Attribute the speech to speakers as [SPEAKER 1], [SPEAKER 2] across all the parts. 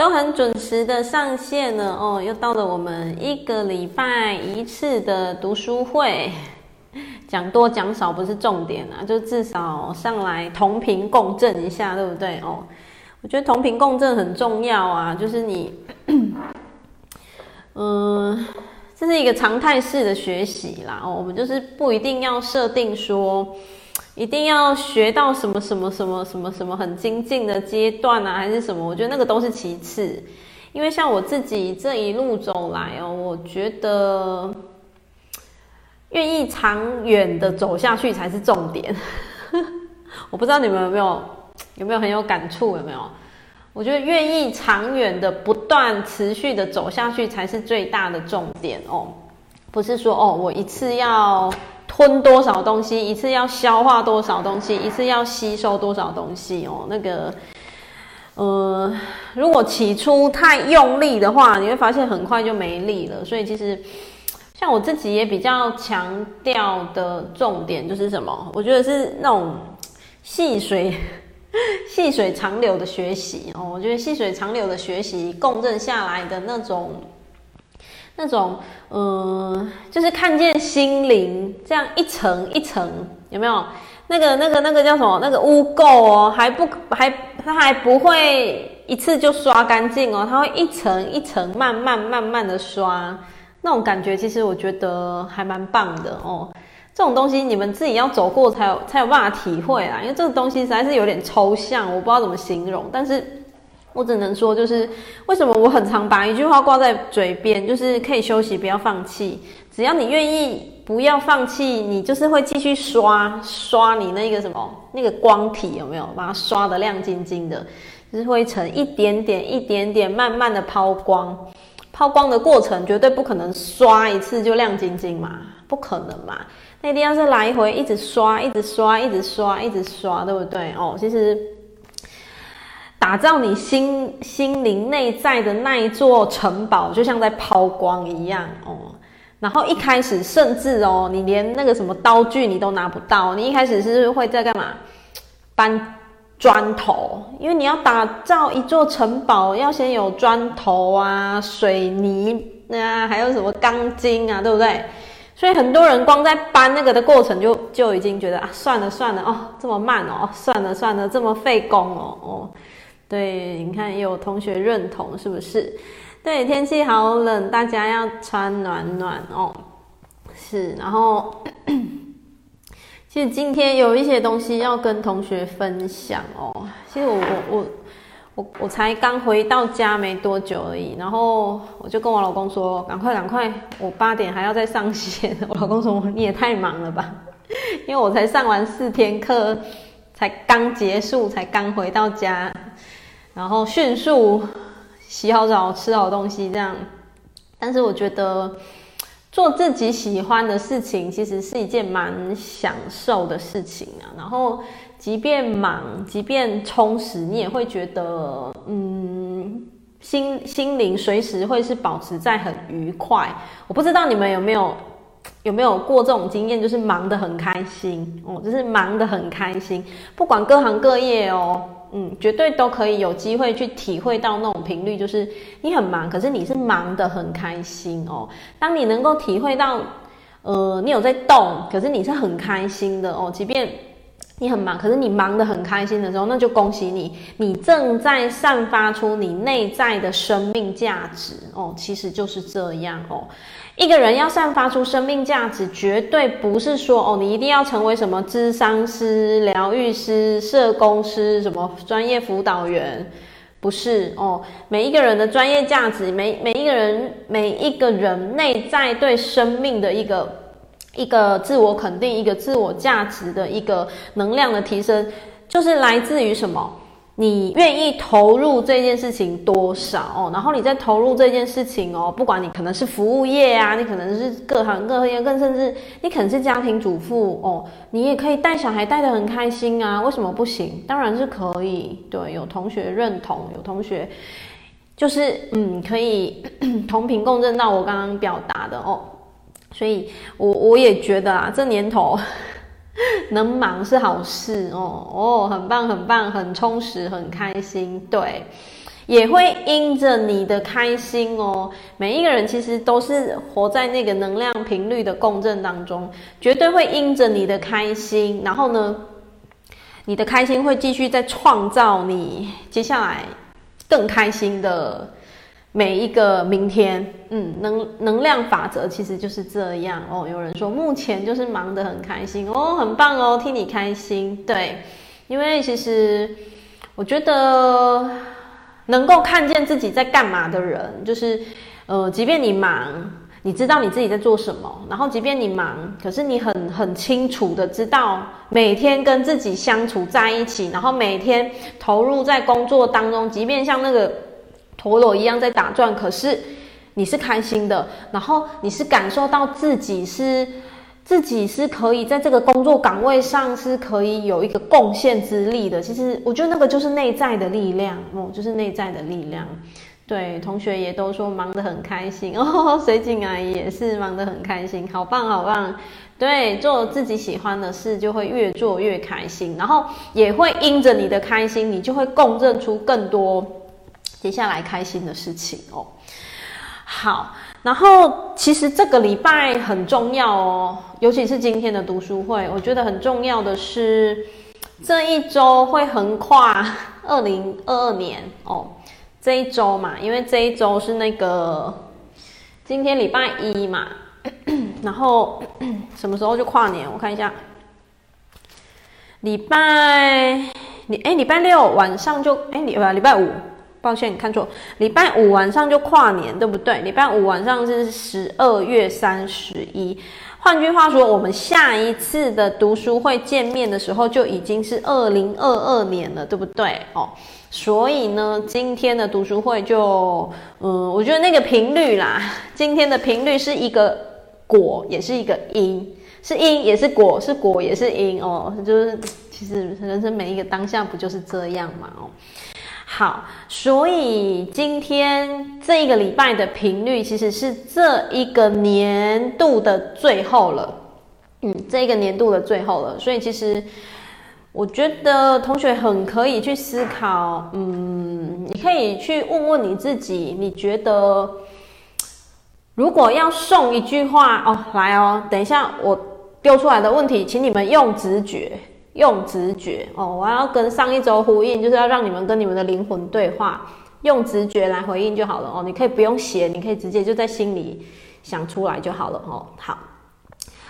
[SPEAKER 1] 都很准时的上线了哦，又到了我们一个礼拜一次的读书会，讲多讲少不是重点啊，就至少上来同频共振一下，对不对哦？我觉得同频共振很重要啊，就是你，嗯、这是一个常态式的学习啦哦，我们就是不一定要设定说。一定要学到什么什么什么什么什么很精进的阶段啊，还是什么？我觉得那个都是其次，因为像我自己这一路走来哦，我觉得愿意长远的走下去才是重点。我不知道你们有没有有没有很有感触？有没有？我觉得愿意长远的不断持续的走下去才是最大的重点哦，不是说哦，我一次要。吞多少东西，一次要消化多少东西，一次要吸收多少东西哦。那个，呃，如果起初太用力的话，你会发现很快就没力了。所以其实，像我自己也比较强调的重点就是什么？我觉得是那种细水 细水长流的学习哦。我觉得细水长流的学习，共振下来的那种。那种，嗯、就是看见心灵这样一层一层，有没有？那个、那个、那个叫什么？那个污垢哦，还不还它还不会一次就刷干净哦，它会一层一层慢慢慢慢的刷，那种感觉其实我觉得还蛮棒的哦。这种东西你们自己要走过才有才有办法体会啊，因为这个东西实在是有点抽象，我不知道怎么形容，但是。我只能说，就是为什么我很常把一句话挂在嘴边，就是可以休息，不要放弃。只要你愿意，不要放弃，你就是会继续刷刷你那个什么那个光体有没有？把它刷得亮晶晶的，就是会成一点点、一点点，慢慢的抛光。抛光的过程绝对不可能刷一次就亮晶晶嘛，不可能嘛。那一定要是来回一直刷、一直刷、一直刷、一直刷，对不对？哦，其实。打造你心心灵内在的那一座城堡，就像在抛光一样哦。然后一开始甚至哦，你连那个什么刀具你都拿不到，你一开始是会在干嘛？搬砖头，因为你要打造一座城堡，要先有砖头啊、水泥啊，还有什么钢筋啊，对不对？所以很多人光在搬那个的过程就就已经觉得啊，算了算了哦，这么慢哦，算了算了，这么费工哦哦。对，你看也有同学认同，是不是？对，天气好冷，大家要穿暖暖哦。是，然后 其实今天有一些东西要跟同学分享哦。其实我我我我我才刚回到家没多久而已，然后我就跟我老公说：“赶快赶快，我八点还要再上线。”我老公说：“你也太忙了吧？” 因为我才上完四天课，才刚结束，才刚回到家。然后迅速洗好澡，吃好东西，这样。但是我觉得做自己喜欢的事情，其实是一件蛮享受的事情啊。然后，即便忙，即便充实，你也会觉得，嗯，心心灵随时会是保持在很愉快。我不知道你们有没有有没有过这种经验，就是忙得很开心哦，就是忙得很开心，不管各行各业哦。嗯，绝对都可以有机会去体会到那种频率，就是你很忙，可是你是忙得很开心哦。当你能够体会到，呃，你有在动，可是你是很开心的哦。即便你很忙，可是你忙得很开心的时候，那就恭喜你，你正在散发出你内在的生命价值哦。其实就是这样哦。一个人要散发出生命价值，绝对不是说哦，你一定要成为什么咨商师、疗愈师、社工师、什么专业辅导员，不是哦。每一个人的专业价值，每每一个人每一个人内在对生命的一个一个自我肯定、一个自我价值的一个能量的提升，就是来自于什么？你愿意投入这件事情多少哦？然后你再投入这件事情哦，不管你可能是服务业啊，你可能是各行各业，更甚至你可能是家庭主妇哦，你也可以带小孩带得很开心啊，为什么不行？当然是可以。对，有同学认同，有同学就是嗯，可以 同频共振到我刚刚表达的哦，所以我我也觉得啊，这年头。能忙是好事哦哦，很棒很棒，很充实，很开心。对，也会因着你的开心哦。每一个人其实都是活在那个能量频率的共振当中，绝对会因着你的开心，然后呢，你的开心会继续在创造你接下来更开心的每一个明天。嗯，能能量法则其实就是这样哦。有人说目前就是忙得很开心哦，很棒哦，替你开心。对，因为其实我觉得。能够看见自己在干嘛的人，就是，呃，即便你忙，你知道你自己在做什么，然后即便你忙，可是你很很清楚的知道每天跟自己相处在一起，然后每天投入在工作当中，即便像那个陀螺一样在打转，可是你是开心的，然后你是感受到自己是。自己是可以在这个工作岗位上是可以有一个贡献之力的。其实我觉得那个就是内在的力量哦，就是内在的力量。对，同学也都说忙得很开心哦，水井阿姨也是忙得很开心，好棒好棒。对，做自己喜欢的事就会越做越开心，然后也会因着你的开心，你就会共振出更多接下来开心的事情哦。好。然后，其实这个礼拜很重要哦，尤其是今天的读书会，我觉得很重要的是，这一周会横跨二零二二年哦，这一周嘛，因为这一周是那个今天礼拜一嘛，然后 什么时候就跨年？我看一下，礼拜礼哎礼拜六晚上就哎礼拜礼拜五。抱歉，你看错，礼拜五晚上就跨年，对不对？礼拜五晚上是十二月三十一。换句话说，我们下一次的读书会见面的时候，就已经是二零二二年了，对不对？哦，所以呢，今天的读书会就，嗯，我觉得那个频率啦，今天的频率是一个果，也是一个因，是因也是果，是果也是因哦，就是其实人生每一个当下不就是这样嘛？哦。好，所以今天这一个礼拜的频率其实是这一个年度的最后了，嗯，这一个年度的最后了。所以其实我觉得同学很可以去思考，嗯，你可以去问问你自己，你觉得如果要送一句话哦，来哦，等一下我丢出来的问题，请你们用直觉。用直觉哦，我要跟上一周呼应，就是要让你们跟你们的灵魂对话，用直觉来回应就好了哦。你可以不用写，你可以直接就在心里想出来就好了哦。好，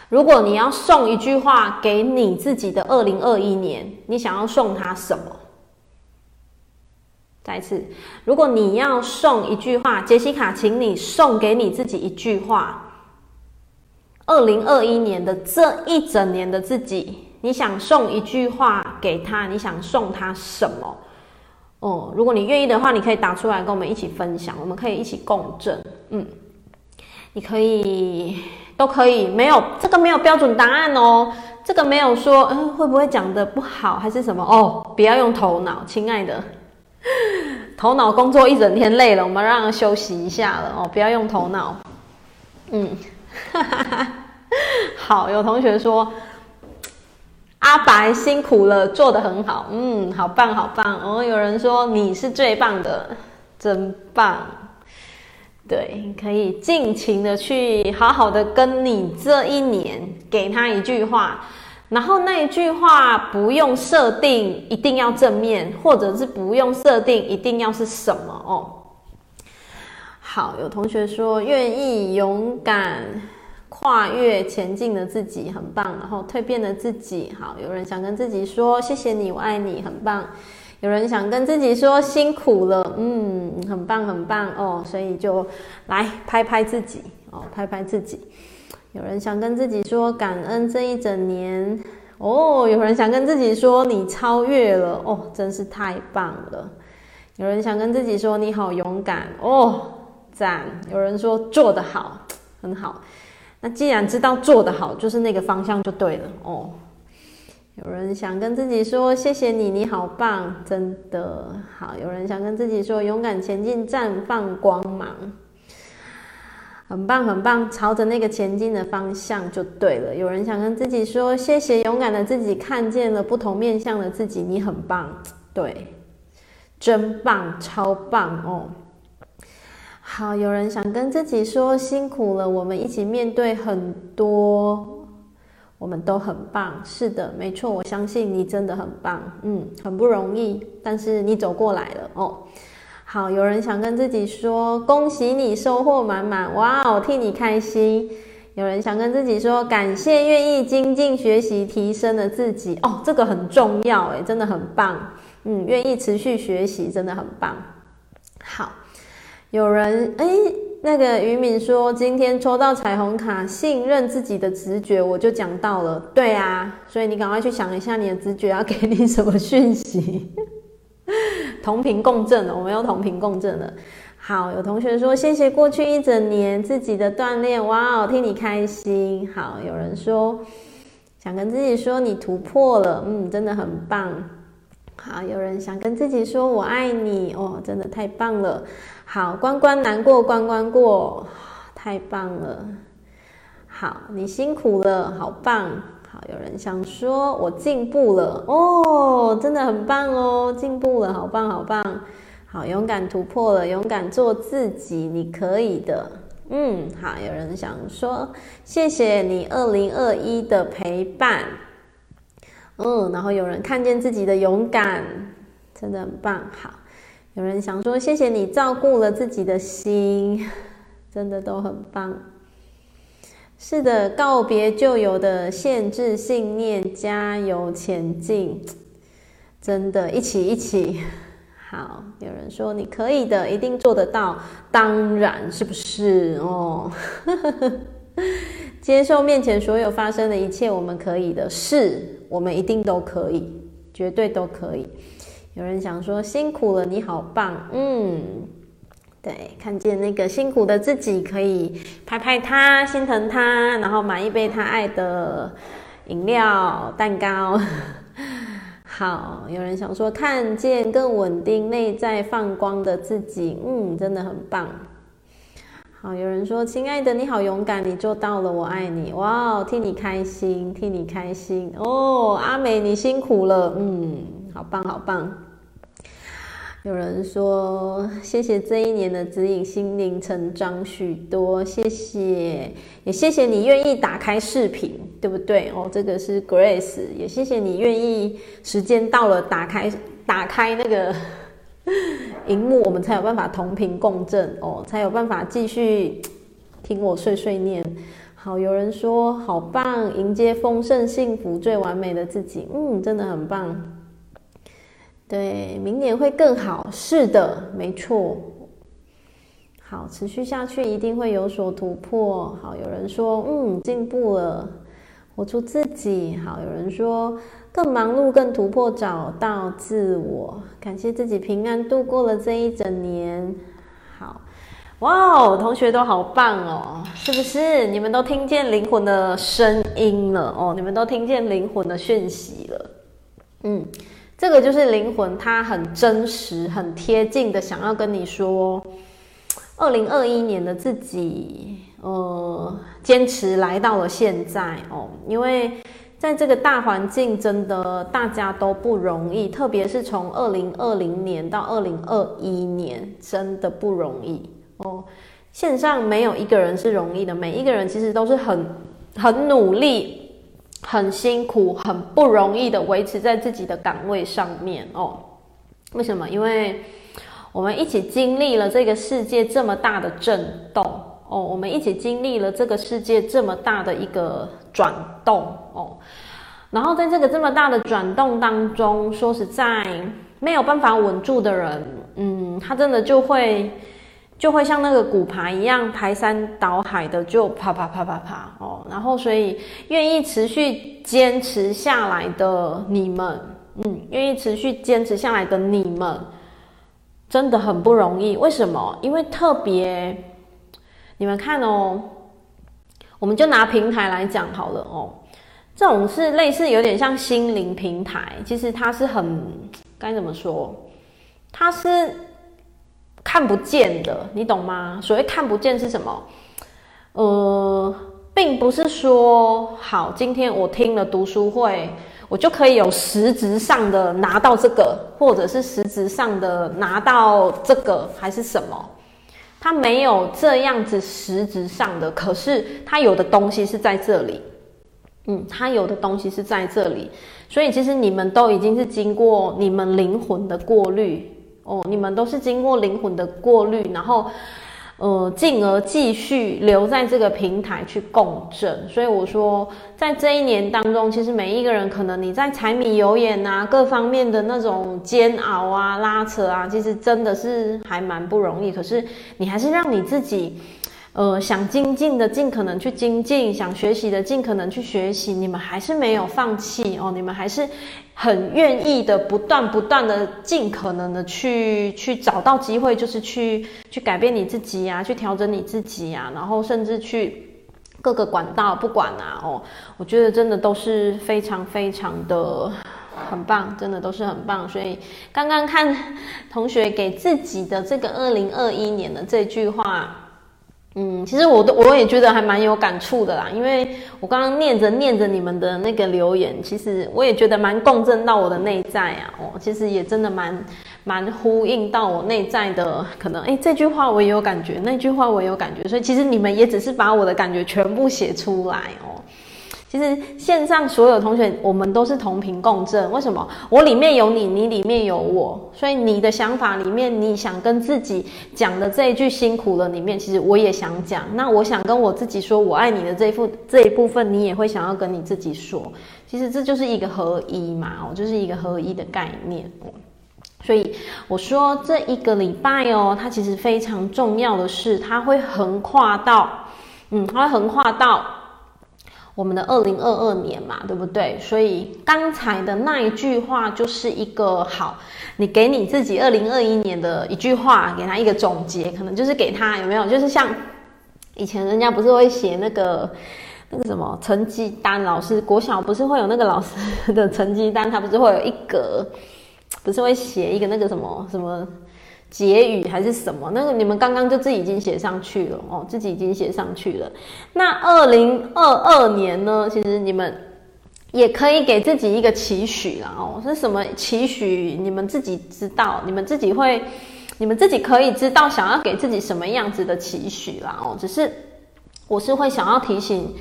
[SPEAKER 1] 如果你要送一句话给你自己的二零二一年，你想要送他什么？再次，如果你要送一句话，杰西卡，请你送给你自己一句话。二零二一年的这一整年的自己。你想送一句话给他，你想送他什么？哦，如果你愿意的话，你可以打出来跟我们一起分享，我们可以一起共振。嗯，你可以都可以，没有这个没有标准答案哦，这个没有说嗯会不会讲得不好还是什么哦，不要用头脑，亲爱的，头脑工作一整天累了，我们让休息一下了哦，不要用头脑。嗯，哈哈哈，好，有同学说。阿白辛苦了，做得很好，嗯，好棒，好棒。哦，有人说你是最棒的，真棒。对，可以尽情的去好好的跟你这一年给他一句话，然后那一句话不用设定一定要正面，或者是不用设定一定要是什么哦。好，有同学说愿意勇敢。跨越前进的自己很棒，然后蜕变的自己好。有人想跟自己说谢谢你，我爱你，很棒。有人想跟自己说辛苦了，嗯，很棒很棒哦。所以就来拍拍自己哦，拍拍自己。有人想跟自己说感恩这一整年哦。有人想跟自己说你超越了哦，真是太棒了。有人想跟自己说你好勇敢哦，赞。有人说做得好，很好。那既然知道做得好，就是那个方向就对了哦。有人想跟自己说谢谢你，你好棒，真的好。有人想跟自己说勇敢前进，绽放光芒，很棒很棒，朝着那个前进的方向就对了。有人想跟自己说谢谢勇敢的自己，看见了不同面向的自己，你很棒，对。真棒，超棒哦！好，有人想跟自己说辛苦了，我们一起面对很多，我们都很棒。是的，没错，我相信你真的很棒，嗯，很不容易，但是你走过来了哦。好，有人想跟自己说恭喜你收获满满，哇哦，替你开心。有人想跟自己说感谢愿意精进学习提升的自己哦，这个很重要诶，真的很棒。嗯，愿意持续学习，真的很棒。好，有人哎，那个于敏说今天抽到彩虹卡，信任自己的直觉，我就讲到了。对啊，所以你赶快去想一下，你的直觉要给你什么讯息？同频共振了，我们又同频共振了。好，有同学说谢谢过去一整年自己的锻炼，哇，替你开心。好，有人说想跟自己说你突破了，嗯，真的很棒。好，有人想跟自己说“我爱你”，哦，真的太棒了。好，关关难过关关过，太棒了。好，你辛苦了，好棒。好，有人想说“我进步了”，哦，真的很棒哦，进步了，好棒好棒。好，勇敢突破了，勇敢做自己，你可以的。嗯，好，有人想说谢谢你二零二一的陪伴。嗯，然后有人看见自己的勇敢，真的很棒。好，有人想说谢谢你照顾了自己的心，真的都很棒。是的，告别旧有的限制信念，加油前进，真的，一起一起。好，有人说你可以的，一定做得到，当然是不是哦？接受面前所有发生的一切，我们可以的，是。我们一定都可以，绝对都可以。有人想说辛苦了，你好棒，嗯，对，看见那个辛苦的自己，可以拍拍他，心疼他，然后买一杯他爱的饮料、蛋糕。好，有人想说看见更稳定、内在放光的自己，嗯，真的很棒。好，有人说：“亲爱的，你好勇敢，你做到了，我爱你。”哇，替你开心，替你开心哦，阿美，你辛苦了，嗯，好棒，好棒。有人说：“谢谢这一年的指引，心灵成长许多，谢谢，也谢谢你愿意打开视频，对不对？哦，这个是 Grace，也谢谢你愿意，时间到了，打开，打开那个。”荧幕，我们才有办法同频共振哦，才有办法继续听我碎碎念。好，有人说好棒，迎接丰盛、幸福、最完美的自己。嗯，真的很棒。对，明年会更好。是的，没错。好，持续下去一定会有所突破。好，有人说嗯，进步了，活出自己。好，有人说。更忙碌，更突破，找到自我。感谢自己平安度过了这一整年。好，哇哦，同学都好棒哦，是不是？你们都听见灵魂的声音了哦，你们都听见灵魂的讯息了。嗯，这个就是灵魂，它很真实、很贴近的想要跟你说，二零二一年的自己，呃，坚持来到了现在哦，因为。在这个大环境，真的大家都不容易，特别是从二零二零年到二零二一年，真的不容易哦。线上没有一个人是容易的，每一个人其实都是很很努力、很辛苦、很不容易的维持在自己的岗位上面哦。为什么？因为我们一起经历了这个世界这么大的震动哦，我们一起经历了这个世界这么大的一个。转动哦，然后在这个这么大的转动当中，说实在没有办法稳住的人，嗯，他真的就会就会像那个骨牌一样排山倒海的就啪啪啪啪啪哦，然后所以愿意持续坚持下来的你们，嗯，愿意持续坚持下来的你们，真的很不容易。为什么？因为特别你们看哦。我们就拿平台来讲好了哦，这种是类似有点像心灵平台，其实它是很该怎么说？它是看不见的，你懂吗？所谓看不见是什么？呃，并不是说好，今天我听了读书会，我就可以有实质上的拿到这个，或者是实质上的拿到这个，还是什么？它没有这样子实质上的，可是它有的东西是在这里。嗯，它有的东西是在这里，所以其实你们都已经是经过你们灵魂的过滤哦，你们都是经过灵魂的过滤，然后呃，进而继续留在这个平台去共振。所以我说，在这一年当中，其实每一个人可能你在柴米油盐啊各方面的那种煎熬啊、拉扯啊，其实真的是还蛮不容易。可是你还是让你自己。呃，想精进的尽可能去精进，想学习的尽可能去学习。你们还是没有放弃哦，你们还是很愿意的，不断不断的尽可能的去去找到机会，就是去去改变你自己呀、啊，去调整你自己呀、啊，然后甚至去各个管道，不管啊哦，我觉得真的都是非常非常的很棒，真的都是很棒。所以刚刚看同学给自己的这个二零二一年的这句话。嗯，其实我都我也觉得还蛮有感触的啦，因为我刚刚念着念着你们的那个留言，其实我也觉得蛮共振到我的内在啊，哦，其实也真的蛮蛮呼应到我内在的，可能诶，这句话我也有感觉，那句话我也有感觉，所以其实你们也只是把我的感觉全部写出来哦。其实线上所有同学，我们都是同频共振。为什么？我里面有你，你里面有我，所以你的想法里面，你想跟自己讲的这一句辛苦了里面，其实我也想讲。那我想跟我自己说我爱你的这一副这一部分，你也会想要跟你自己说。其实这就是一个合一嘛，哦，就是一个合一的概念。所以我说这一个礼拜哦，它其实非常重要的是，它会横跨到，嗯，它会横跨到。我们的二零二二年嘛，对不对？所以刚才的那一句话就是一个好，你给你自己二零二一年的一句话，给他一个总结，可能就是给他有没有？就是像以前人家不是会写那个 那个什么成绩单，老师国小不是会有那个老师的成绩单，他不是会有一格，不是会写一个那个什么什么。结语还是什么？那个你们刚刚就自己已经写上去了哦，自己已经写上去了。那二零二二年呢？其实你们也可以给自己一个期许啦哦。是什么期许？你们自己知道，你们自己会，你们自己可以知道想要给自己什么样子的期许啦哦。只是我是会想要提醒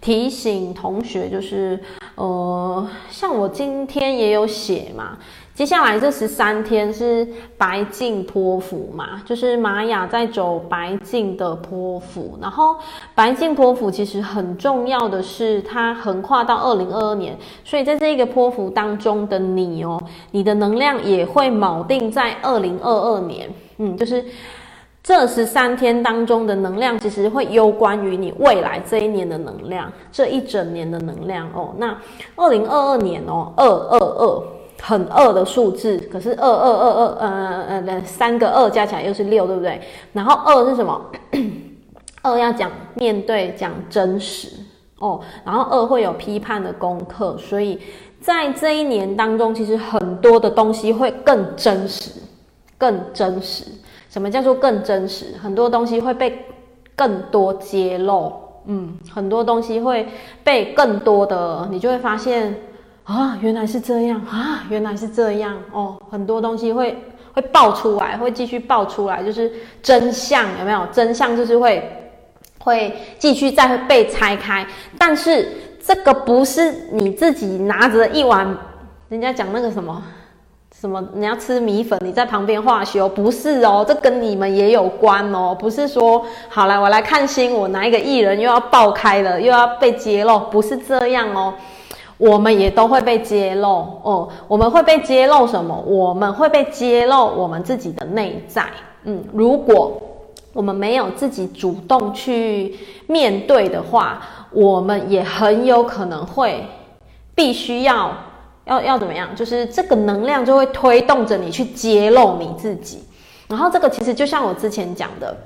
[SPEAKER 1] 提醒同学，就是呃，像我今天也有写嘛。接下来这十三天是白镜波符嘛，就是玛雅在走白净的波符，然后白镜波符其实很重要的是它横跨到二零二二年，所以在这个波符当中的你哦，你的能量也会锚定在二零二二年，嗯，就是这十三天当中的能量其实会攸关于你未来这一年的能量，这一整年的能量哦。那二零二二年哦，二二二。很二的数字，可是二二二二，呃呃呃，三个二加起来又是六，对不对？然后二是什么？二要讲面对，讲真实哦。然后二会有批判的功课，所以在这一年当中，其实很多的东西会更真实，更真实。什么叫做更真实？很多东西会被更多揭露，嗯，很多东西会被更多的，你就会发现。啊，原来是这样啊，原来是这样哦，很多东西会会爆出来，会继续爆出来，就是真相有没有？真相就是会会继续再被拆开，但是这个不是你自己拿着一碗，人家讲那个什么什么，你要吃米粉，你在旁边化修，不是哦，这跟你们也有关哦，不是说好了我来看新闻，我拿一个艺人又要爆开了，又要被揭露，不是这样哦。我们也都会被揭露哦，我们会被揭露什么？我们会被揭露我们自己的内在。嗯，如果我们没有自己主动去面对的话，我们也很有可能会必须要要要怎么样？就是这个能量就会推动着你去揭露你自己。然后这个其实就像我之前讲的。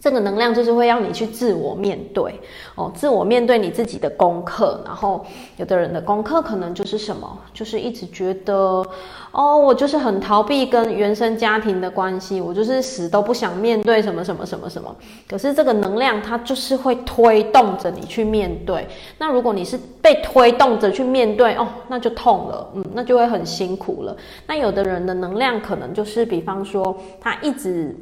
[SPEAKER 1] 这个能量就是会让你去自我面对哦，自我面对你自己的功课。然后有的人的功课可能就是什么，就是一直觉得哦，我就是很逃避跟原生家庭的关系，我就是死都不想面对什么什么什么什么。可是这个能量它就是会推动着你去面对。那如果你是被推动着去面对哦，那就痛了，嗯，那就会很辛苦了。那有的人的能量可能就是，比方说他一直。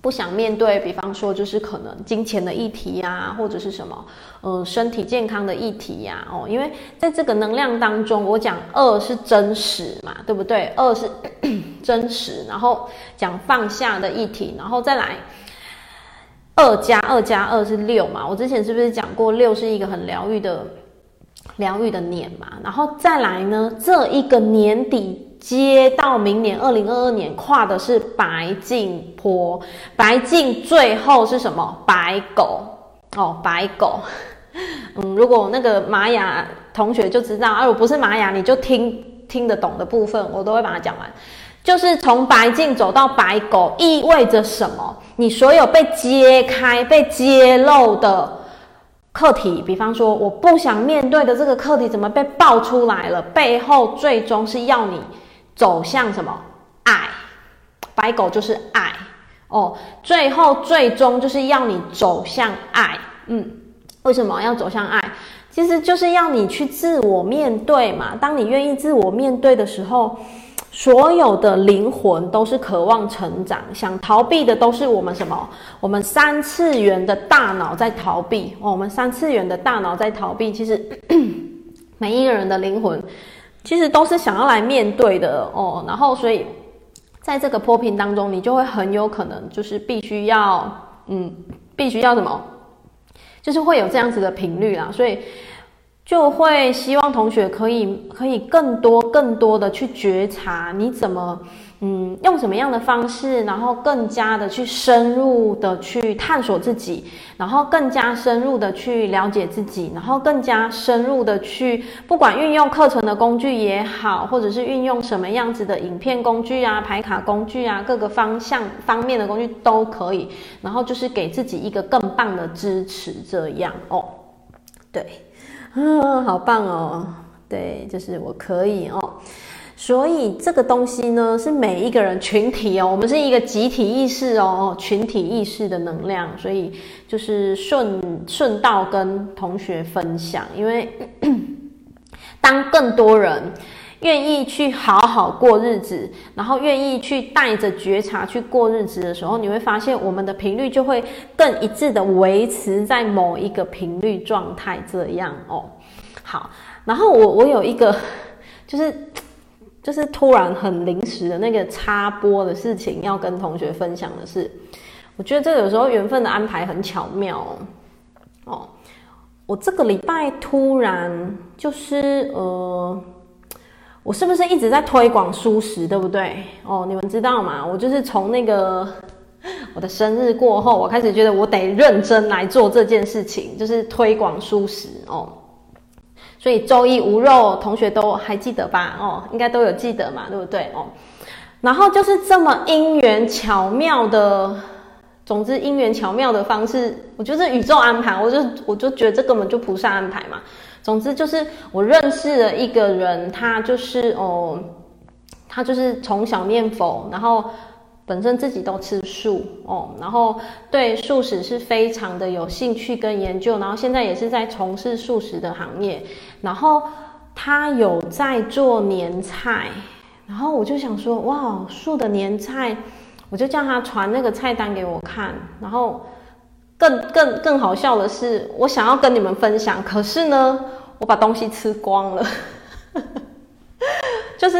[SPEAKER 1] 不想面对，比方说就是可能金钱的议题呀，或者是什么，呃，身体健康的议题呀，哦，因为在这个能量当中，我讲二是真实嘛，对不对？二是 真实，然后讲放下的议题，然后再来二加二加二是六嘛，我之前是不是讲过六是一个很疗愈的疗愈的年嘛？然后再来呢，这一个年底。接到明年二零二二年，跨的是白镜坡，白镜最后是什么？白狗哦，白狗。嗯，如果那个玛雅同学就知道，啊，我不是玛雅，你就听听得懂的部分，我都会把它讲完。就是从白镜走到白狗，意味着什么？你所有被揭开、被揭露的课题，比方说我不想面对的这个课题，怎么被爆出来了？背后最终是要你。走向什么？爱，白狗就是爱哦。最后最终就是要你走向爱。嗯，为什么要走向爱？其实就是要你去自我面对嘛。当你愿意自我面对的时候，所有的灵魂都是渴望成长，想逃避的都是我们什么？我们三次元的大脑在逃避哦。我们三次元的大脑在逃避。其实 每一个人的灵魂。其实都是想要来面对的哦，然后所以在这个波平当中，你就会很有可能就是必须要，嗯，必须要什么，就是会有这样子的频率啦，所以就会希望同学可以可以更多更多的去觉察你怎么。嗯，用什么样的方式，然后更加的去深入的去探索自己，然后更加深入的去了解自己，然后更加深入的去，不管运用课程的工具也好，或者是运用什么样子的影片工具啊、排卡工具啊，各个方向方面的工具都可以，然后就是给自己一个更棒的支持，这样哦。对，嗯，好棒哦，对，就是我可以哦。所以这个东西呢，是每一个人群体哦，我们是一个集体意识哦，群体意识的能量，所以就是顺顺道跟同学分享，因为 当更多人愿意去好好过日子，然后愿意去带着觉察去过日子的时候，你会发现我们的频率就会更一致的维持在某一个频率状态，这样哦。好，然后我我有一个就是。就是突然很临时的那个插播的事情，要跟同学分享的是，我觉得这有时候缘分的安排很巧妙哦。哦，我这个礼拜突然就是呃，我是不是一直在推广蔬食，对不对？哦，你们知道吗？我就是从那个 我的生日过后，我开始觉得我得认真来做这件事情，就是推广蔬食哦。所以周一无肉，同学都还记得吧？哦，应该都有记得嘛，对不对？哦，然后就是这么因缘巧妙的，总之因缘巧妙的方式，我觉得宇宙安排，我就我就觉得这根本就菩萨安排嘛。总之就是我认识了一个人，他就是哦，他就是从小念佛，然后。本身自己都吃素哦，然后对素食是非常的有兴趣跟研究，然后现在也是在从事素食的行业，然后他有在做年菜，然后我就想说，哇，素的年菜，我就叫他传那个菜单给我看，然后更更更好笑的是，我想要跟你们分享，可是呢，我把东西吃光了，就是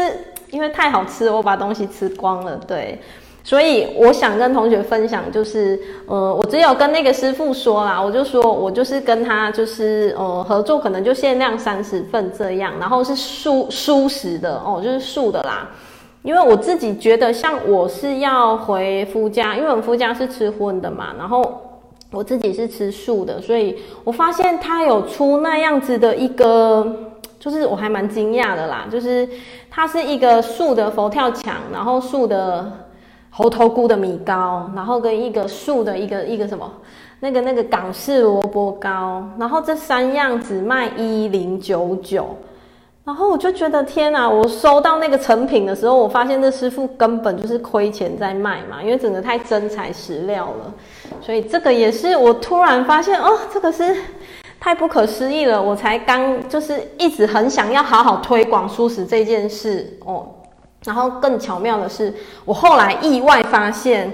[SPEAKER 1] 因为太好吃，我把东西吃光了，对。所以我想跟同学分享，就是，呃，我只有跟那个师傅说啦，我就说我就是跟他就是，呃，合作可能就限量三十份这样，然后是素素食的哦，就是素的啦。因为我自己觉得，像我是要回夫家，因为我们夫家是吃荤的嘛，然后我自己是吃素的，所以我发现他有出那样子的一个，就是我还蛮惊讶的啦，就是它是一个素的佛跳墙，然后素的。猴头菇的米糕，然后跟一个素的一个一个什么那个那个港式萝卜糕，然后这三样只卖一零九九。然后我就觉得天哪！我收到那个成品的时候，我发现这师傅根本就是亏钱在卖嘛，因为整个太真材实料了。所以这个也是我突然发现哦，这个是太不可思议了。我才刚就是一直很想要好好推广素食这件事哦。然后更巧妙的是，我后来意外发现，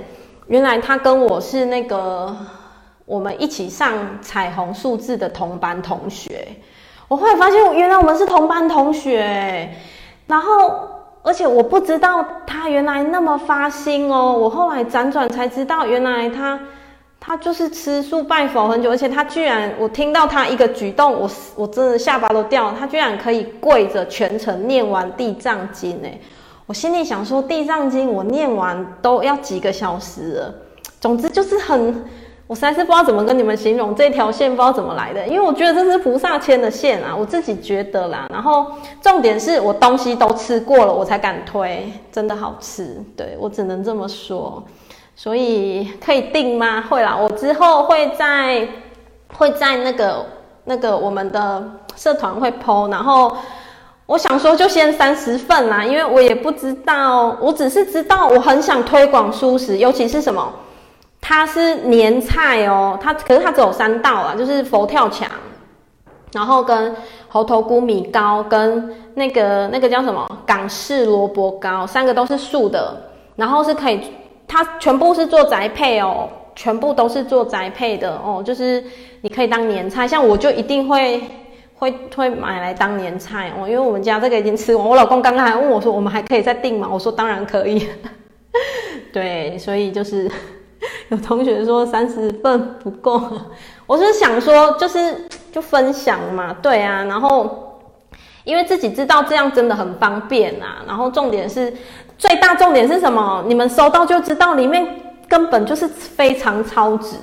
[SPEAKER 1] 原来他跟我是那个我们一起上彩虹数字的同班同学。我后来发现，原来我们是同班同学，然后而且我不知道他原来那么发心哦。我后来辗转才知道，原来他他就是吃素拜佛很久，而且他居然，我听到他一个举动，我我真的下巴都掉了。他居然可以跪着全程念完地藏经诶，我心里想说，地藏经我念完都要几个小时了。总之就是很。我实在是不知道怎么跟你们形容这条线，不知道怎么来的，因为我觉得这是菩萨牵的线啊，我自己觉得啦。然后重点是我东西都吃过了，我才敢推，真的好吃，对，我只能这么说。所以可以订吗？会啦，我之后会在会在那个那个我们的社团会 po，然后我想说就先三十份啦，因为我也不知道，我只是知道我很想推广素食，尤其是什么。它是年菜哦，它可是它只有三道啊，就是佛跳墙，然后跟猴头菇米糕，跟那个那个叫什么港式萝卜糕，三个都是素的，然后是可以，它全部是做宅配哦，全部都是做宅配的哦，就是你可以当年菜，像我就一定会会会买来当年菜哦，因为我们家这个已经吃完，我老公刚刚还问我说，我们还可以再订吗？我说当然可以，对，所以就是。有同学说三十份不够，我是想说就是就分享嘛，对啊，然后因为自己知道这样真的很方便啊，然后重点是最大重点是什么？你们收到就知道里面根本就是非常超值，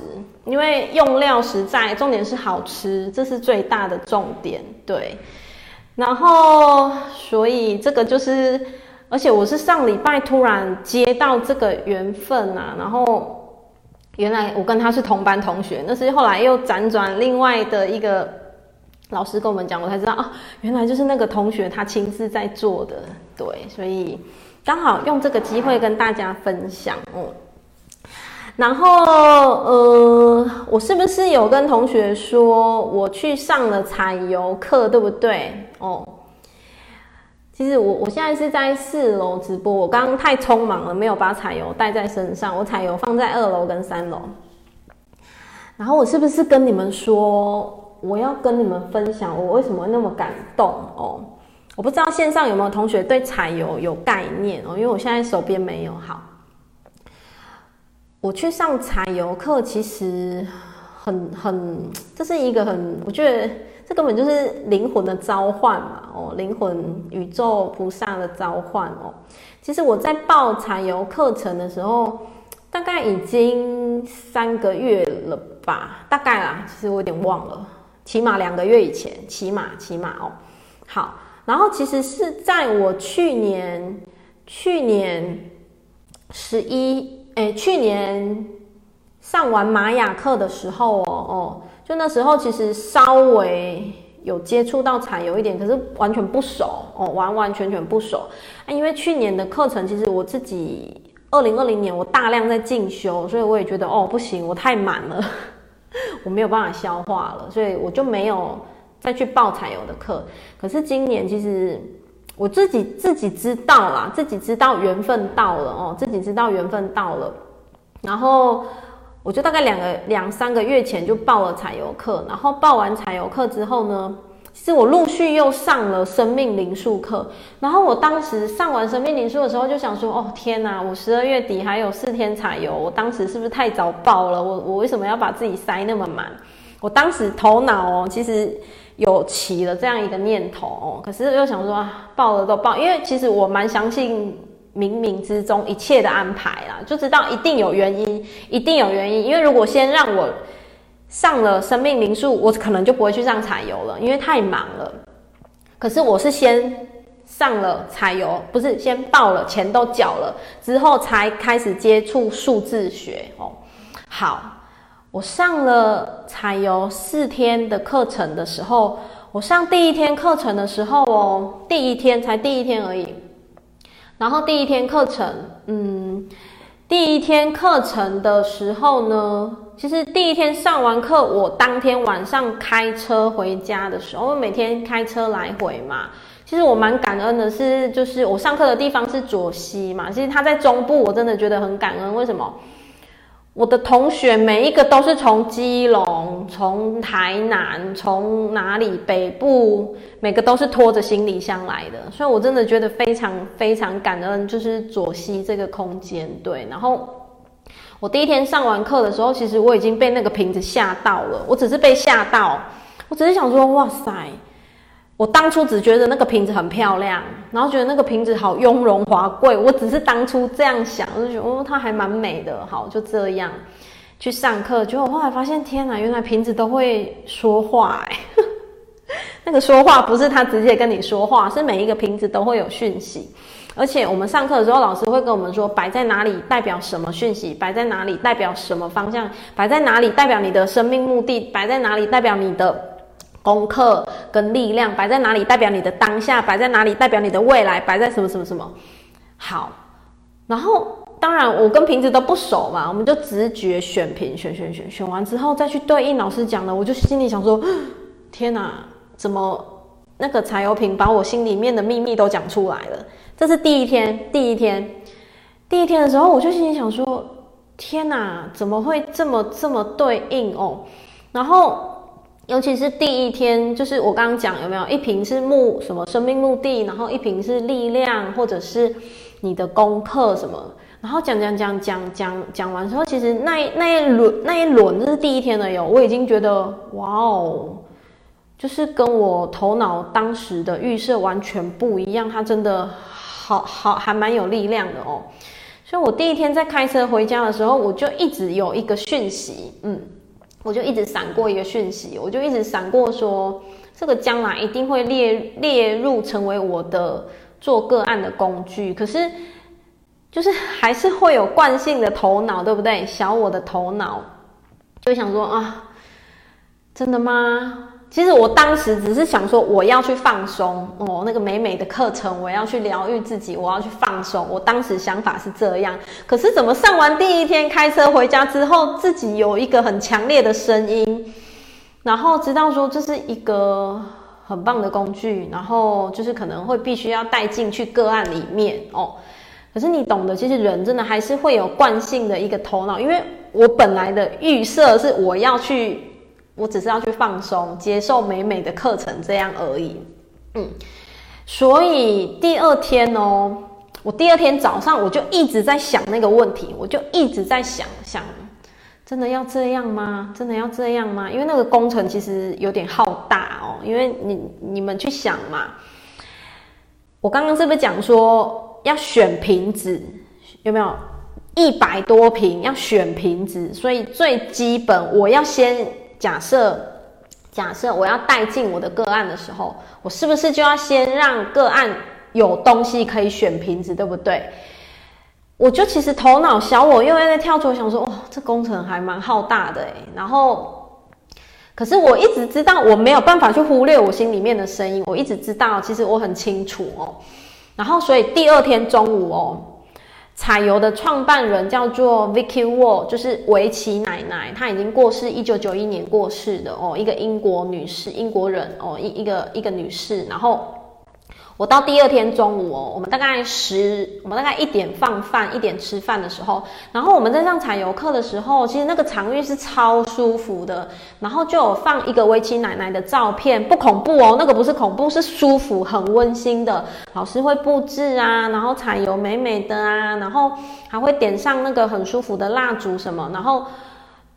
[SPEAKER 1] 因为用料实在，重点是好吃，这是最大的重点，对。然后所以这个就是，而且我是上礼拜突然接到这个缘分啊，然后。原来我跟他是同班同学，那是后来又辗转另外的一个老师跟我们讲，我才知道啊，原来就是那个同学他亲自在做的，对，所以刚好用这个机会跟大家分享哦、嗯。然后呃，我是不是有跟同学说我去上了采油课，对不对？哦。其实我我现在是在四楼直播，我刚刚太匆忙了，没有把彩油带在身上，我彩油放在二楼跟三楼。然后我是不是跟你们说，我要跟你们分享我为什么那么感动哦？我不知道线上有没有同学对彩油有概念哦，因为我现在手边没有。好，我去上彩油课，其实很很，这是一个很，我觉得。这根本就是灵魂的召唤嘛！哦，灵魂宇宙菩萨的召唤哦。其实我在报采油课程的时候，大概已经三个月了吧，大概啦。其实我有点忘了，起码两个月以前，起码起码哦。好，然后其实是在我去年去年十一诶，去年上完玛雅课的时候哦哦。就那时候，其实稍微有接触到采油一点，可是完全不熟哦，完完全全不熟。啊，因为去年的课程，其实我自己二零二零年我大量在进修，所以我也觉得哦不行，我太满了，我没有办法消化了，所以我就没有再去报采油的课。可是今年其实我自己自己知道啦，自己知道缘分到了哦，自己知道缘分到了，然后。我就大概两个两三个月前就报了彩油课，然后报完彩油课之后呢，其实我陆续又上了生命灵数课。然后我当时上完生命灵数的时候，就想说：哦天哪，我十二月底还有四天彩油，我当时是不是太早报了？我我为什么要把自己塞那么满？我当时头脑哦，其实有起了这样一个念头哦，可是又想说啊，报了都报，因为其实我蛮相信。冥冥之中一切的安排啦，就知道一定有原因，一定有原因。因为如果先让我上了生命灵数，我可能就不会去上采油了，因为太忙了。可是我是先上了彩油，不是先报了钱都缴了之后才开始接触数字学哦。好，我上了彩油四天的课程的时候，我上第一天课程的时候哦，第一天才第一天而已。然后第一天课程，嗯，第一天课程的时候呢，其实第一天上完课，我当天晚上开车回家的时候，我每天开车来回嘛。其实我蛮感恩的是，就是我上课的地方是左西嘛，其实他在中部，我真的觉得很感恩。为什么？我的同学每一个都是从基隆、从台南、从哪里北部，每个都是拖着行李箱来的，所以我真的觉得非常非常感恩，就是左西这个空间。对，然后我第一天上完课的时候，其实我已经被那个瓶子吓到了，我只是被吓到，我只是想说，哇塞。我当初只觉得那个瓶子很漂亮，然后觉得那个瓶子好雍容华贵。我只是当初这样想，我就觉得哦，它还蛮美的。好，就这样去上课。结果后来发现，天哪，原来瓶子都会说话哎！那个说话不是他直接跟你说话，是每一个瓶子都会有讯息。而且我们上课的时候，老师会跟我们说，摆在哪里代表什么讯息，摆在哪里代表什么方向，摆在哪里代表你的生命目的，摆在哪里代表你的。功课跟力量摆在哪里，代表你的当下；摆在哪里，代表你的未来；摆在什么什么什么。好，然后当然我跟瓶子都不熟嘛，我们就直觉选瓶，选选选，选完之后再去对应老师讲的，我就心里想说：天哪，怎么那个柴油瓶把我心里面的秘密都讲出来了？这是第一天，第一天，第一天的时候，我就心里想说：天哪，怎么会这么这么对应哦？然后。尤其是第一天，就是我刚刚讲有没有一瓶是目什么生命目的，然后一瓶是力量，或者是你的功课什么，然后讲讲讲讲讲讲完之后，其实那一那一轮那一轮就是第一天的哟，我已经觉得哇哦，就是跟我头脑当时的预设完全不一样，它真的好好还蛮有力量的哦。所以我第一天在开车回家的时候，我就一直有一个讯息，嗯。我就一直闪过一个讯息，我就一直闪过说，这个将来一定会列列入成为我的做个案的工具。可是，就是还是会有惯性的头脑，对不对？小我的头脑就想说啊，真的吗？其实我当时只是想说，我要去放松哦，那个美美的课程，我要去疗愈自己，我要去放松。我当时想法是这样，可是怎么上完第一天开车回家之后，自己有一个很强烈的声音，然后知道说这是一个很棒的工具，然后就是可能会必须要带进去个案里面哦。可是你懂得，其实人真的还是会有惯性的一个头脑，因为我本来的预设是我要去。我只是要去放松，接受美美的课程，这样而已。嗯，所以第二天哦，我第二天早上我就一直在想那个问题，我就一直在想想，真的要这样吗？真的要这样吗？因为那个工程其实有点浩大哦。因为你你们去想嘛，我刚刚是不是讲说要选瓶子？有没有一百多瓶要选瓶子？所以最基本我要先。假设，假设我要带进我的个案的时候，我是不是就要先让个案有东西可以选瓶子，对不对？我就其实头脑小我又在跳出，想说，哇，这工程还蛮浩大的诶。然后，可是我一直知道，我没有办法去忽略我心里面的声音。我一直知道，其实我很清楚哦。然后，所以第二天中午哦。彩油的创办人叫做 Vicky Wall，就是维奇奶奶，她已经过世，一九九一年过世的哦，一个英国女士，英国人哦，一一个一个女士，然后。我到第二天中午哦，我们大概十，我们大概一点放饭，一点吃饭的时候，然后我们在上彩油课的时候，其实那个场域是超舒服的，然后就有放一个维琪奶奶的照片，不恐怖哦，那个不是恐怖，是舒服，很温馨的。老师会布置啊，然后彩油美美的啊，然后还会点上那个很舒服的蜡烛什么，然后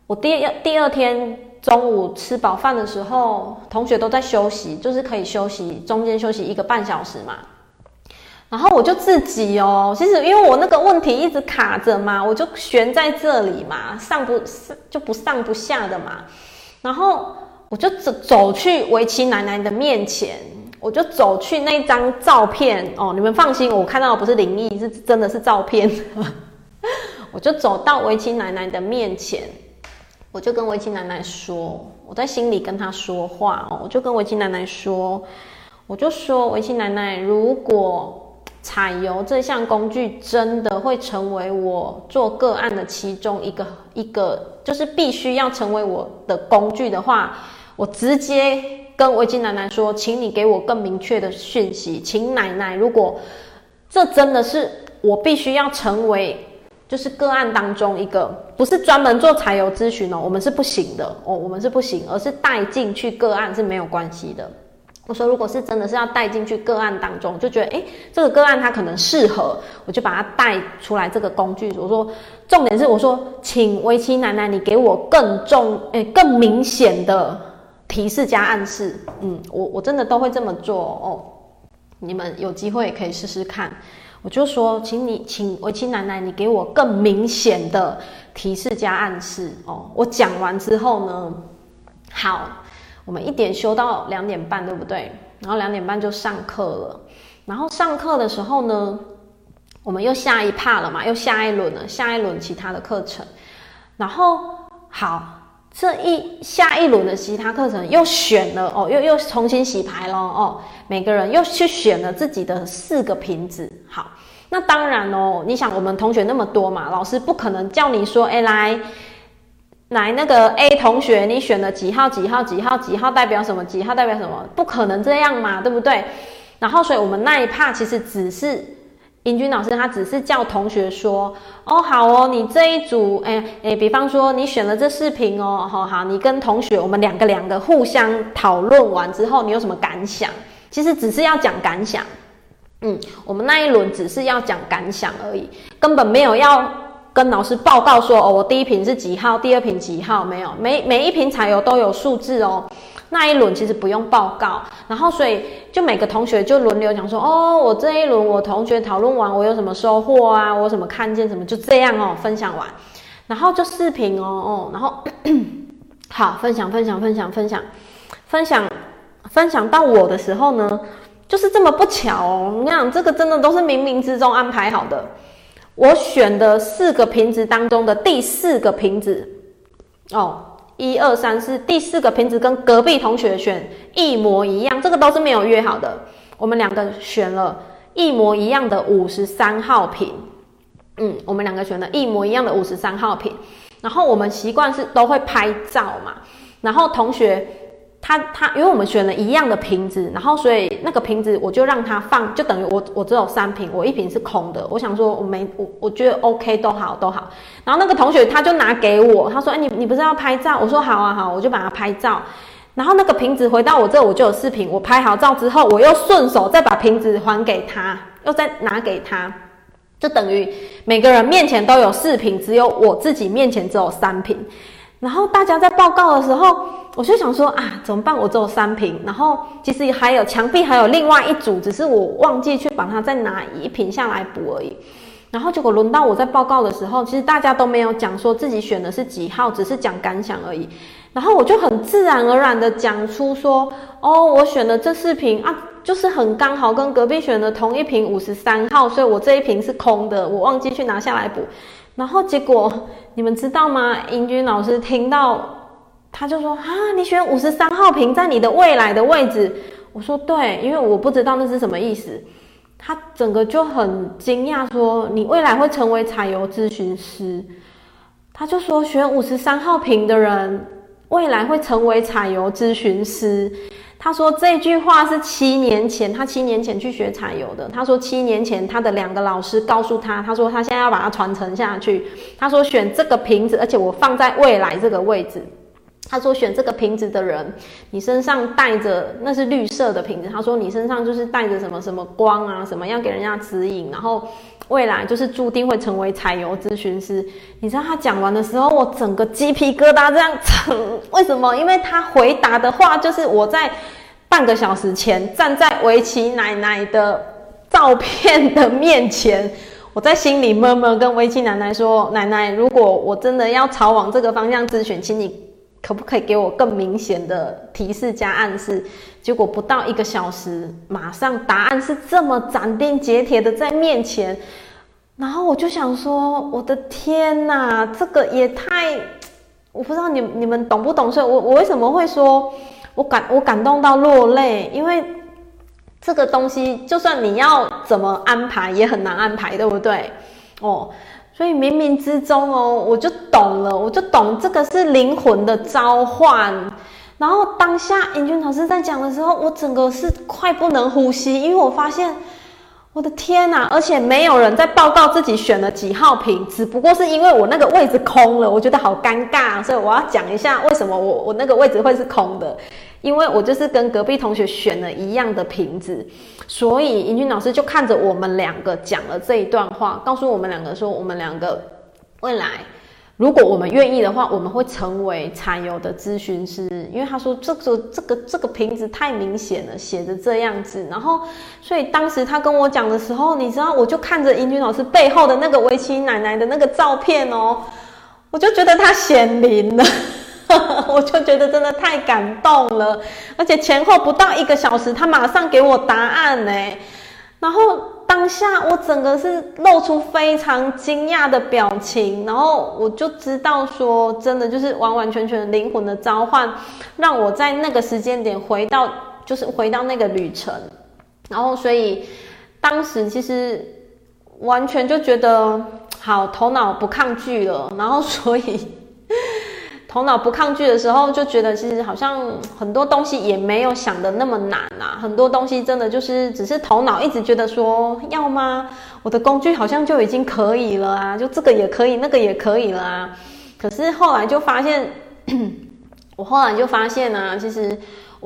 [SPEAKER 1] 我第二第二天。中午吃饱饭的时候，同学都在休息，就是可以休息，中间休息一个半小时嘛。然后我就自己哦，其实因为我那个问题一直卡着嘛，我就悬在这里嘛，上不上就不上不下的嘛。然后我就走走去围棋奶奶的面前，我就走去那张照片哦，你们放心，我看到的不是灵异，是真的是照片。我就走到围棋奶奶的面前，我就跟维琪奶奶说，我在心里跟她说话哦，我就跟维琪奶奶说，我就说维琪奶奶，如果彩油这项工具真的会成为我做个案的其中一个一个，就是必须要成为我的工具的话，我直接跟维琪奶奶说，请你给我更明确的讯息，请奶奶，如果这真的是我必须要成为。就是个案当中一个不是专门做柴油咨询哦，我们是不行的哦，我们是不行，而是带进去个案是没有关系的。我说，如果是真的是要带进去个案当中，就觉得诶，这个个案它可能适合，我就把它带出来这个工具。我说，重点是我说，请维琪奶奶，你给我更重诶更明显的提示加暗示。嗯，我我真的都会这么做哦，你们有机会也可以试试看。我就说，请你，请我亲奶奶，你给我更明显的提示加暗示哦。我讲完之后呢，好，我们一点修到两点半，对不对？然后两点半就上课了。然后上课的时候呢，我们又下一趴了嘛，又下一轮了，下一轮其他的课程。然后好。这一下一轮的其他课程又选了哦，又又重新洗牌了哦，每个人又去选了自己的四个瓶子。好，那当然哦，你想我们同学那么多嘛，老师不可能叫你说，哎，来来那个 A 同学，你选了几号几号几号几号代表什么？几号代表什么？不可能这样嘛，对不对？然后所以我们那一趴其实只是。英军老师他只是叫同学说，哦，好哦，你这一组，哎哎，比方说你选了这四瓶哦，好好，你跟同学我们两个两个互相讨论完之后，你有什么感想？其实只是要讲感想，嗯，我们那一轮只是要讲感想而已，根本没有要跟老师报告说，哦，我第一瓶是几号，第二瓶几号，没有，每每一瓶彩油都有数字哦。那一轮其实不用报告，然后所以就每个同学就轮流讲说，哦，我这一轮我同学讨论完，我有什么收获啊？我什么看见什么？就这样哦，分享完，然后就视频哦哦，然后好分享分享分享分享分享分享到我的时候呢，就是这么不巧哦，你看这个真的都是冥冥之中安排好的，我选的四个瓶子当中的第四个瓶子哦。一二三四，第四个瓶子跟隔壁同学选一模一样，这个都是没有约好的。我们两个选了一模一样的五十三号瓶，嗯，我们两个选了一模一样的五十三号瓶。然后我们习惯是都会拍照嘛，然后同学。他他，因为我们选了一样的瓶子，然后所以那个瓶子我就让他放，就等于我我只有三瓶，我一瓶是空的。我想说我没我我觉得 OK 都好都好。然后那个同学他就拿给我，他说：“哎，你你不是要拍照？”我说：“好啊好，我就把它拍照。”然后那个瓶子回到我这，我就有四瓶。我拍好照之后，我又顺手再把瓶子还给他，又再拿给他，就等于每个人面前都有四瓶，只有我自己面前只有三瓶。然后大家在报告的时候。我就想说啊，怎么办？我只有三瓶，然后其实还有墙壁还有另外一组，只是我忘记去把它再拿一瓶下来补而已。然后结果轮到我在报告的时候，其实大家都没有讲说自己选的是几号，只是讲感想而已。然后我就很自然而然的讲出说，哦，我选的这四瓶啊，就是很刚好跟隔壁选的同一瓶五十三号，所以我这一瓶是空的，我忘记去拿下来补。然后结果你们知道吗？英军老师听到。他就说啊，你选五十三号瓶在你的未来的位置。我说对，因为我不知道那是什么意思。他整个就很惊讶，说你未来会成为彩油咨询师。他就说选五十三号瓶的人未来会成为彩油咨询师。他说这句话是七年前，他七年前去学彩油的。他说七年前他的两个老师告诉他，他说他现在要把它传承下去。他说选这个瓶子，而且我放在未来这个位置。他说：“选这个瓶子的人，你身上带着那是绿色的瓶子。他说你身上就是带着什么什么光啊，什么要给人家指引，然后未来就是注定会成为彩油咨询师。你知道他讲完的时候，我整个鸡皮疙瘩这样撑。为什么？因为他回答的话就是我在半个小时前站在维琪奶奶的照片的面前，我在心里默默跟维琪奶奶说：奶奶，如果我真的要朝往这个方向咨询，请你。”可不可以给我更明显的提示加暗示？结果不到一个小时，马上答案是这么斩钉截铁的在面前，然后我就想说，我的天哪，这个也太……我不知道你你们懂不懂？所以我我为什么会说我感我感动到落泪？因为这个东西，就算你要怎么安排，也很难安排，对不对？哦。所以冥冥之中哦，我就懂了，我就懂这个是灵魂的召唤。然后当下英俊老师在讲的时候，我整个是快不能呼吸，因为我发现，我的天哪！而且没有人在报告自己选了几号瓶，只不过是因为我那个位置空了，我觉得好尴尬，所以我要讲一下为什么我我那个位置会是空的。因为我就是跟隔壁同学选了一样的瓶子，所以尹俊老师就看着我们两个讲了这一段话，告诉我们两个说，我们两个未来如果我们愿意的话，我们会成为彩油的咨询师。因为他说这个这个这个瓶子太明显了，写着这样子，然后所以当时他跟我讲的时候，你知道，我就看着尹俊老师背后的那个围棋奶奶的那个照片哦，我就觉得他显灵了。我就觉得真的太感动了，而且前后不到一个小时，他马上给我答案呢。然后当下我整个是露出非常惊讶的表情，然后我就知道说，真的就是完完全全灵魂的召唤，让我在那个时间点回到，就是回到那个旅程。然后所以当时其实完全就觉得好，头脑不抗拒了，然后所以。头脑不抗拒的时候，就觉得其实好像很多东西也没有想的那么难啊。很多东西真的就是只是头脑一直觉得说要吗？我的工具好像就已经可以了啊，就这个也可以，那个也可以了啊。可是后来就发现，我后来就发现啊，其实。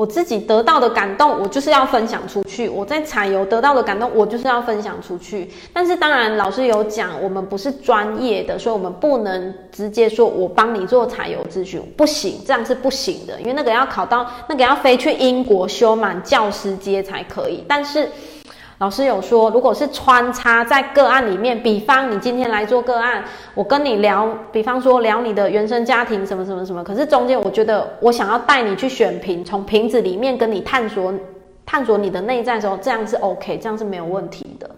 [SPEAKER 1] 我自己得到的感动，我就是要分享出去。我在采油得到的感动，我就是要分享出去。但是当然，老师有讲，我们不是专业的，所以我们不能直接说我帮你做采油咨询，不行，这样是不行的，因为那个要考到，那个要飞去英国修满教师阶才可以。但是。老师有说，如果是穿插在个案里面，比方你今天来做个案，我跟你聊，比方说聊你的原生家庭什么什么什么，可是中间我觉得我想要带你去选瓶，从瓶子里面跟你探索探索你的内在的时候，这样是 OK，这样是没有问题的。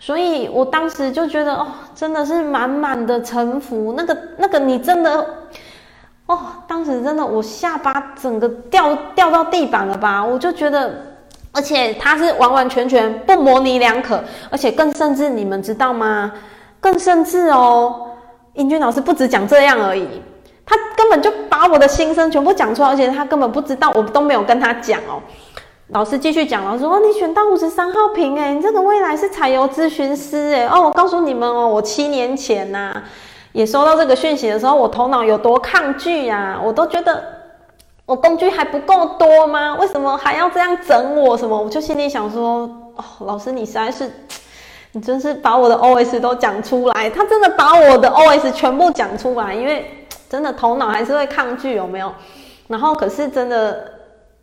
[SPEAKER 1] 所以我当时就觉得哦，真的是满满的臣服，那个那个你真的哦，当时真的我下巴整个掉掉到地板了吧，我就觉得。而且他是完完全全不模棱两可，而且更甚至，你们知道吗？更甚至哦，英俊老师不止讲这样而已，他根本就把我的心声全部讲出来，而且他根本不知道，我都没有跟他讲哦。老师继续讲，老师说：“你选到五十三号瓶，诶，你这个未来是彩油咨询师，诶，哦，我告诉你们哦，我七年前呐、也收到这个讯息的时候，我头脑有多抗拒呀、我都觉得。”我工具还不够多吗？为什么还要这样整我？什么？我就心里想说，哦，老师你实在是，你真是把我的 OS 都讲出来。他真的把我的 OS 全部讲出来，因为 真的头脑还是会抗拒，有没有？然后可是真的，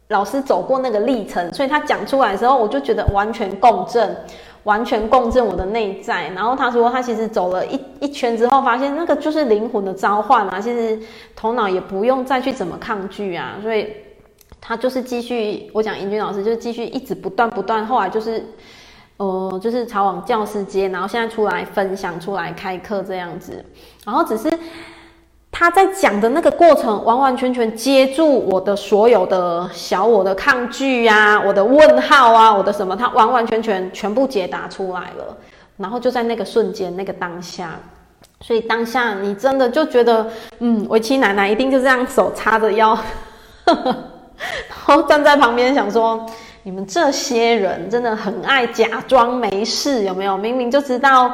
[SPEAKER 1] 老师走过那个历程，所以他讲出来的时候，我就觉得完全共振。完全共振我的内在，然后他说他其实走了一一圈之后，发现那个就是灵魂的召唤啊，其实头脑也不用再去怎么抗拒啊，所以他就是继续，我讲英俊老师就是继续一直不断不断，后来就是呃就是朝往教师阶，然后现在出来分享出来开课这样子，然后只是。他在讲的那个过程，完完全全接住我的所有的小我的抗拒呀、我的问号啊，我的什么，他完完全全全部解答出来了。然后就在那个瞬间，那个当下，所以当下你真的就觉得，嗯，围棋奶奶一定就这样手叉着腰，然后站在旁边想说，你们这些人真的很爱假装没事，有没有？明明就知道。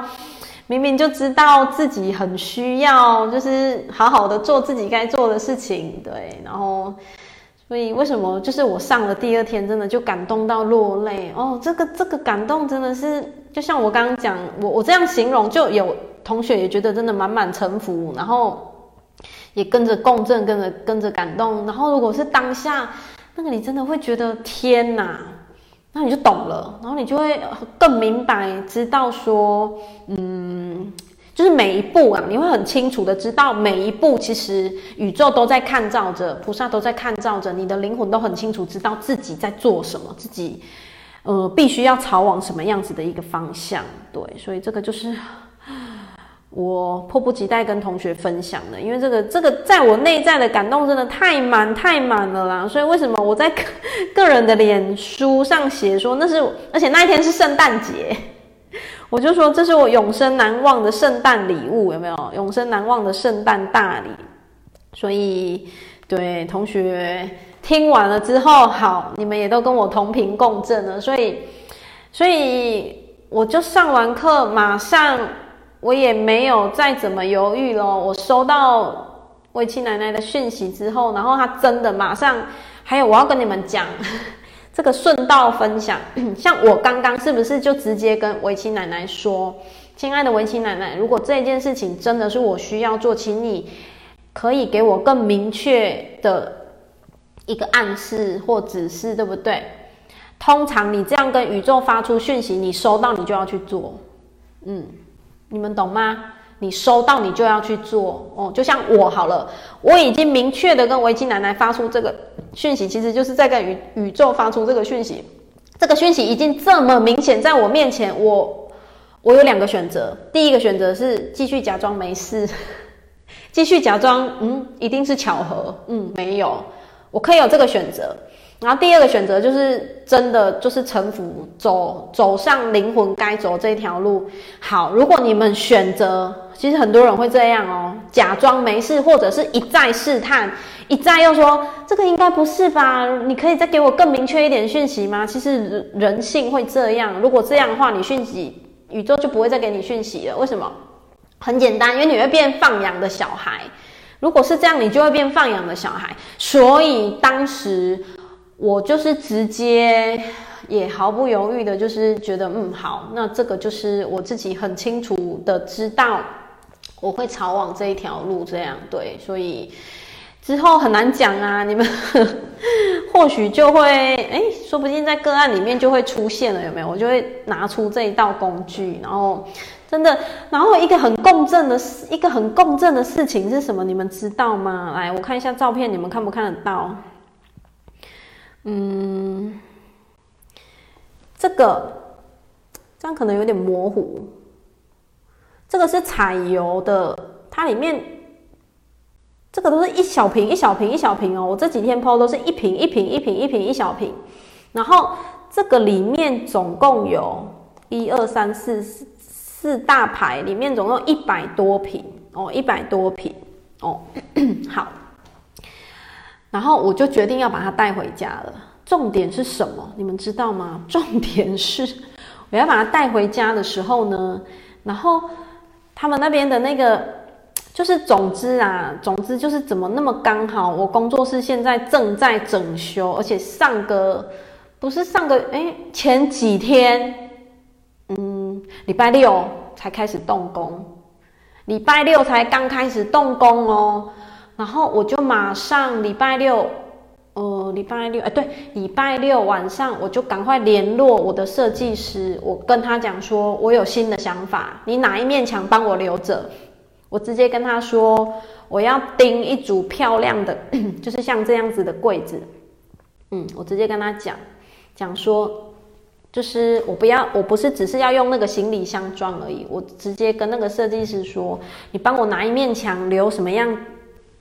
[SPEAKER 1] 明明就知道自己很需要，就是好好的做自己该做的事情，对。然后，所以为什么就是我上了第二天，真的就感动到落泪哦。这个这个感动真的是，就像我刚刚讲，我我这样形容，就有同学也觉得真的满满臣服，然后也跟着共振，跟着跟着感动。然后如果是当下，那个你真的会觉得天哪！那你就懂了，然后你就会更明白，知道说，嗯，就是每一步啊，你会很清楚的知道每一步，其实宇宙都在看照着，菩萨都在看照着，你的灵魂都很清楚知道自己在做什么，自己呃必须要朝往什么样子的一个方向。对，所以这个就是。我迫不及待跟同学分享的，因为这个这个在我内在的感动真的太满太满了啦，所以为什么我在个 个人的脸书上写说那是，而且那一天是圣诞节，我就说这是我永生难忘的圣诞礼物，有没有？永生难忘的圣诞大礼。所以对同学听完了之后，好，你们也都跟我同频共振了，所以所以我就上完课马上。我也没有再怎么犹豫了。我收到薇琪奶奶的讯息之后，然后她真的马上，还有我要跟你们讲 这个顺道分享，像我刚刚是不是就直接跟薇琪奶奶说：“亲爱的薇琪奶奶，如果这件事情真的是我需要做，请你可以给我更明确的一个暗示或指示，对不对？通常你这样跟宇宙发出讯息，你收到你就要去做，嗯。”你们懂吗？你收到你就要去做哦，就像我好了，我已经明确的跟维基奶奶发出这个讯息，其实就是在跟宇宇宙发出这个讯息。这个讯息已经这么明显在我面前，我我有两个选择。第一个选择是继续假装没事，继续假装嗯，一定是巧合，嗯，没有，我可以有这个选择。然后第二个选择就是真的就是臣服，走走上灵魂该走这条路。好，如果你们选择，其实很多人会这样哦，假装没事，或者是一再试探，一再又说这个应该不是吧？你可以再给我更明确一点讯息吗？其实人性会这样，如果这样的话，你讯息宇宙就不会再给你讯息了。为什么？很简单，因为你会变放养的小孩。如果是这样，你就会变放养的小孩。所以当时。我就是直接也毫不犹豫的，就是觉得嗯好，那这个就是我自己很清楚的知道我会朝往这一条路，这样对，所以之后很难讲啊，你们 或许就会哎，说不定在个案里面就会出现了，有没有？我就会拿出这一道工具，然后真的，然后一个很共振的事一个很共振的事情是什么？你们知道吗？来，我看一下照片，你们看不看得到？嗯，这个这样可能有点模糊。这个是彩油的，它里面这个都是一小瓶一小瓶一小瓶哦。我这几天 PO 都是一瓶一瓶一瓶一瓶一小瓶，然后这个里面总共有一二三四四四大排，里面总共一百多瓶哦，一百多瓶哦，好。然后我就决定要把它带回家了。重点是什么？你们知道吗？重点是我要把它带回家的时候呢，然后他们那边的那个就是总之啊，总之就是怎么那么刚好？我工作室现在正在整修，而且上个不是上个哎前几天，嗯，礼拜六才开始动工，礼拜六才刚开始动工哦。然后我就马上礼拜六，呃，礼拜六，哎，对，礼拜六晚上我就赶快联络我的设计师，我跟他讲说，我有新的想法，你哪一面墙帮我留着？我直接跟他说，我要钉一组漂亮的，就是像这样子的柜子。嗯，我直接跟他讲，讲说，就是我不要，我不是只是要用那个行李箱装而已，我直接跟那个设计师说，你帮我拿一面墙留什么样？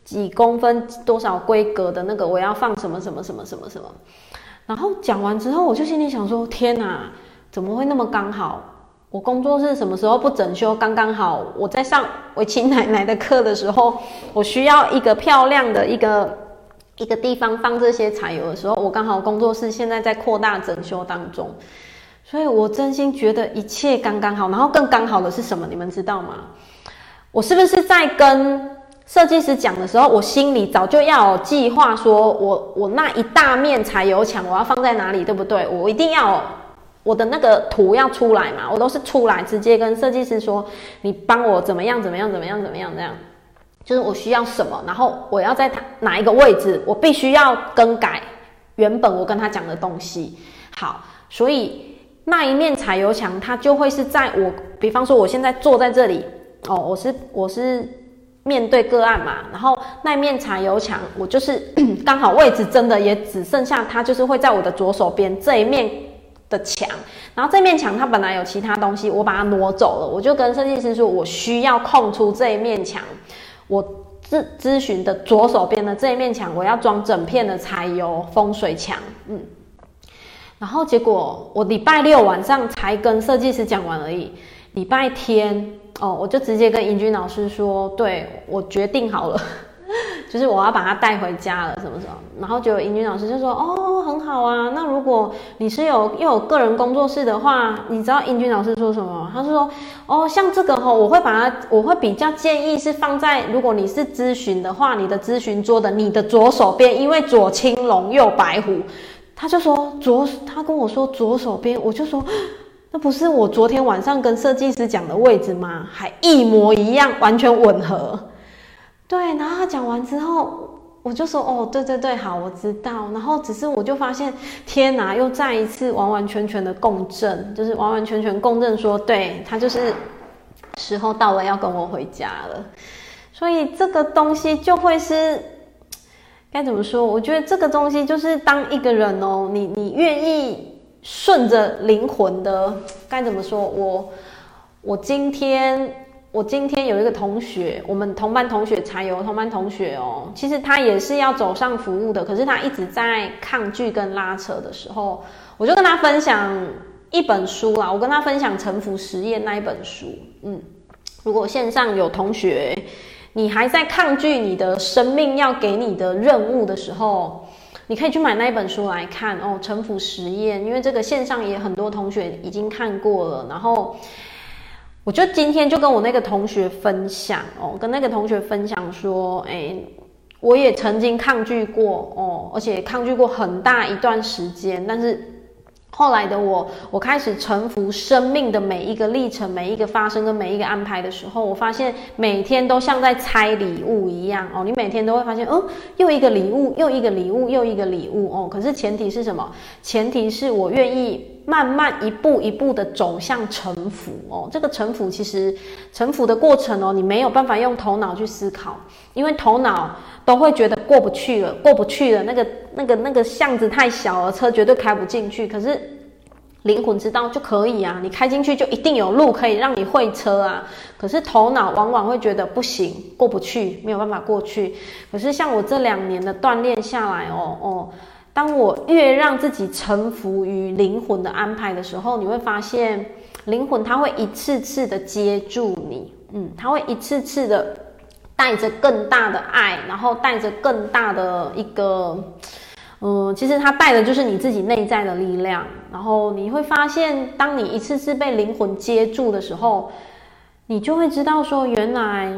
[SPEAKER 1] 几公分多少规格的那个，我要放什么什么什么什么什么。然后讲完之后，我就心里想说：天哪，怎么会那么刚好？我工作室什么时候不整修？刚刚好，我在上薇琪奶奶的课的时候，我需要一个漂亮的一个一个地方放这些彩油的时候，我刚好工作室现在在扩大整修当中，所以我真心觉得一切刚刚好。然后更刚好的是什么？你们知道吗？我是不是在跟？设计师讲的时候，我心里早就要计划，说我我那一大面彩油墙我要放在哪里，对不对？我一定要我的那个图要出来嘛，我都是出来直接跟设计师说，你帮我怎么样怎么样怎么样怎么样这样，就是我需要什么，然后我要在哪一个位置，我必须要更改原本我跟他讲的东西。好，所以那一面彩油墙它就会是在我，比方说我现在坐在这里。哦，我是我是面对个案嘛，然后那面茶油墙，我就是 刚好位置真的也只剩下它，就是会在我的左手边这一面的墙，然后这面墙它本来有其他东西，我把它挪走了，我就跟设计师说，我需要空出这一面墙，我咨咨询的左手边的这一面墙，我要装整片的柴油风水墙，嗯。然后结果我礼拜六晚上才跟设计师讲完而已，礼拜天哦，我就直接跟英军老师说，对，我决定好了，就是我要把它带回家了，什么什么。然后就英军老师就说，哦，很好啊，那如果你是有又有个人工作室的话，你知道英军老师说什么？他是说，哦，像这个哈、哦，我会把它，我会比较建议是放在，如果你是咨询的话，你的咨询桌的你的左手边，因为左青龙右白虎。他就说左，他跟我说左手边，我就说，那不是我昨天晚上跟设计师讲的位置吗？还一模一样，完全吻合。对，然后他讲完之后，我就说，哦，对对对，好，我知道。然后只是我就发现，天哪，又再一次完完全全的共振，就是完完全全共振说，说对，他就是时候到了，要跟我回家了。所以这个东西就会是。该怎么说？我觉得这个东西就是当一个人哦，你你愿意顺着灵魂的，该怎么说？我我今天我今天有一个同学，我们同班同学才有同班同学哦，其实他也是要走上服务的，可是他一直在抗拒跟拉扯的时候，我就跟他分享一本书啦，我跟他分享《臣服实验》那一本书。嗯，如果线上有同学。你还在抗拒你的生命要给你的任务的时候，你可以去买那一本书来看哦，《城府实验》，因为这个线上也很多同学已经看过了。然后，我就今天就跟我那个同学分享哦，跟那个同学分享说，哎，我也曾经抗拒过哦，而且抗拒过很大一段时间，但是。后来的我，我开始臣服生命的每一个历程、每一个发生跟每一个安排的时候，我发现每天都像在拆礼物一样哦。你每天都会发现，哦，又一个礼物，又一个礼物，又一个礼物哦。可是前提是什么？前提是我愿意慢慢一步一步的走向臣服哦。这个臣服其实臣服的过程哦，你没有办法用头脑去思考，因为头脑都会觉得过不去了，过不去了，那个。那个那个巷子太小了，车绝对开不进去。可是灵魂知道就可以啊，你开进去就一定有路可以让你会车啊。可是头脑往往会觉得不行，过不去，没有办法过去。可是像我这两年的锻炼下来哦哦，当我越让自己臣服于灵魂的安排的时候，你会发现灵魂它会一次次的接住你，嗯，它会一次次的带着更大的爱，然后带着更大的一个。嗯，其实它带的就是你自己内在的力量，然后你会发现，当你一次次被灵魂接住的时候，你就会知道说，原来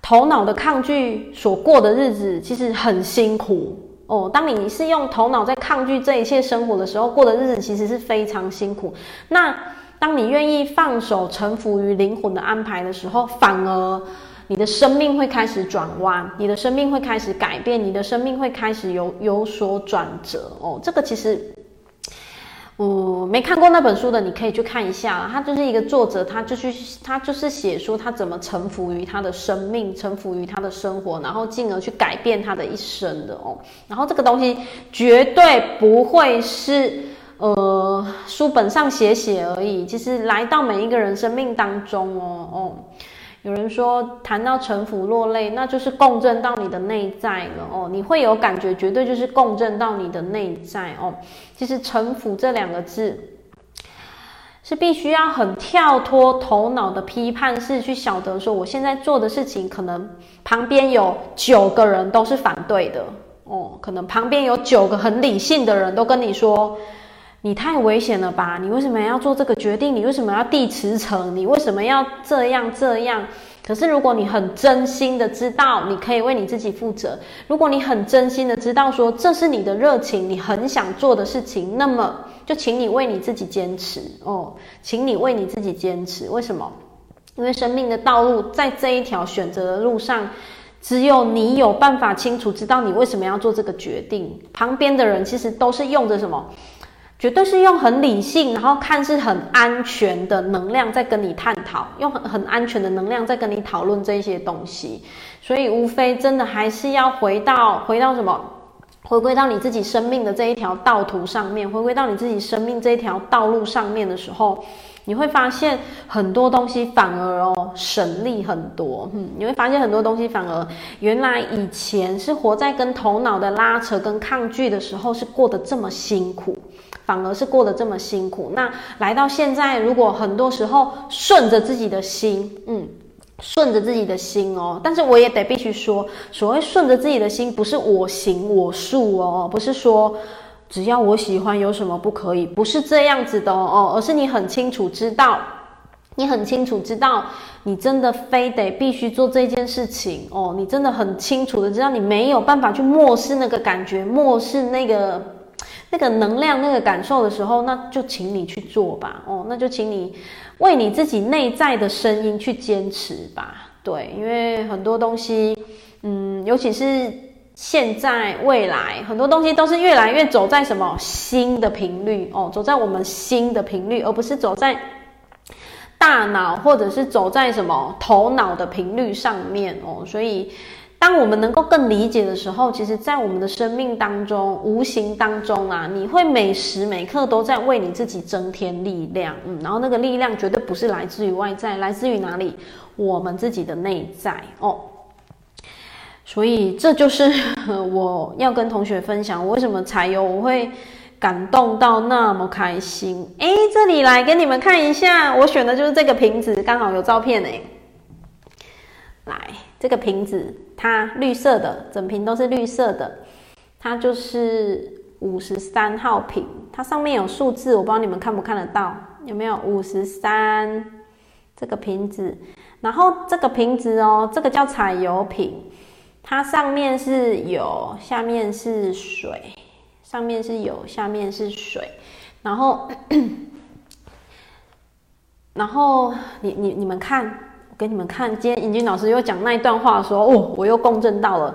[SPEAKER 1] 头脑的抗拒所过的日子其实很辛苦哦。当你是用头脑在抗拒这一切生活的时候，过的日子其实是非常辛苦。那当你愿意放手臣服于灵魂的安排的时候，反而。你的生命会开始转弯，你的生命会开始改变，你的生命会开始有有所转折哦。这个其实，没看过那本书的，你可以去看一下。他就是一个作者，他就去，他就是写说他怎么臣服于他的生命，臣服于他的生活，然后进而去改变他的一生的哦。然后这个东西绝对不会是呃书本上写写而已，其实来到每一个人生命当中哦哦。有人说，谈到臣服落泪，那就是共振到你的内在了哦。你会有感觉，绝对就是共振到你的内在哦。其实“臣服”这两个字，是必须要很跳脱头脑的批判式去晓得说，我现在做的事情，可能旁边有九个人都是反对的哦。可能旁边有九个很理性的人都跟你说。你太危险了吧？你为什么要做这个决定？你为什么要递辞呈？你为什么要这样这样？可是如果你很真心的知道，你可以为你自己负责；如果你很真心的知道说这是你的热情，你很想做的事情，那么就请你为你自己坚持哦，请你为你自己坚持。为什么？因为生命的道路在这一条选择的路上，只有你有办法清楚知道你为什么要做这个决定。旁边的人其实都是用着什么？绝对是用很理性，然后看似很安全的能量在跟你探讨，用很很安全的能量在跟你讨论这些东西。所以无非真的还是要回到回到什么，回归到你自己生命的这一条道途上面，回归到你自己生命这一条道路上面的时候，你会发现很多东西反而哦省力很多。嗯，你会发现很多东西反而原来以前是活在跟头脑的拉扯跟抗拒的时候，是过得这么辛苦。反而是过得这么辛苦。那来到现在，如果很多时候顺着自己的心，嗯，顺着自己的心哦。但是我也得必须说，所谓顺着自己的心，不是我行我素哦，不是说只要我喜欢有什么不可以，不是这样子的哦，而是你很清楚知道，你很清楚知道，你真的非得必须做这件事情哦，你真的很清楚的知道，你没有办法去漠视那个感觉，漠视那个。那个能量、那个感受的时候，那就请你去做吧。哦，那就请你为你自己内在的声音去坚持吧。对，因为很多东西，嗯，尤其是现在、未来，很多东西都是越来越走在什么新的频率哦，走在我们新的频率，而不是走在大脑或者是走在什么头脑的频率上面哦，所以。当我们能够更理解的时候，其实，在我们的生命当中，无形当中啊，你会每时每刻都在为你自己增添力量，嗯，然后那个力量绝对不是来自于外在，来自于哪里？我们自己的内在哦。所以，这就是 我要跟同学分享，为什么柴油我会感动到那么开心。诶，这里来给你们看一下，我选的就是这个瓶子，刚好有照片诶。来。这个瓶子，它绿色的，整瓶都是绿色的，它就是五十三号瓶，它上面有数字，我不知道你们看不看得到，有没有？五十三这个瓶子？然后这个瓶子哦，这个叫彩油瓶，它上面是有，下面是水，上面是有，下面是水，然后，然后你你你们看。给你们看，今天尹军老师又讲那一段话，说哦，我又共振到了。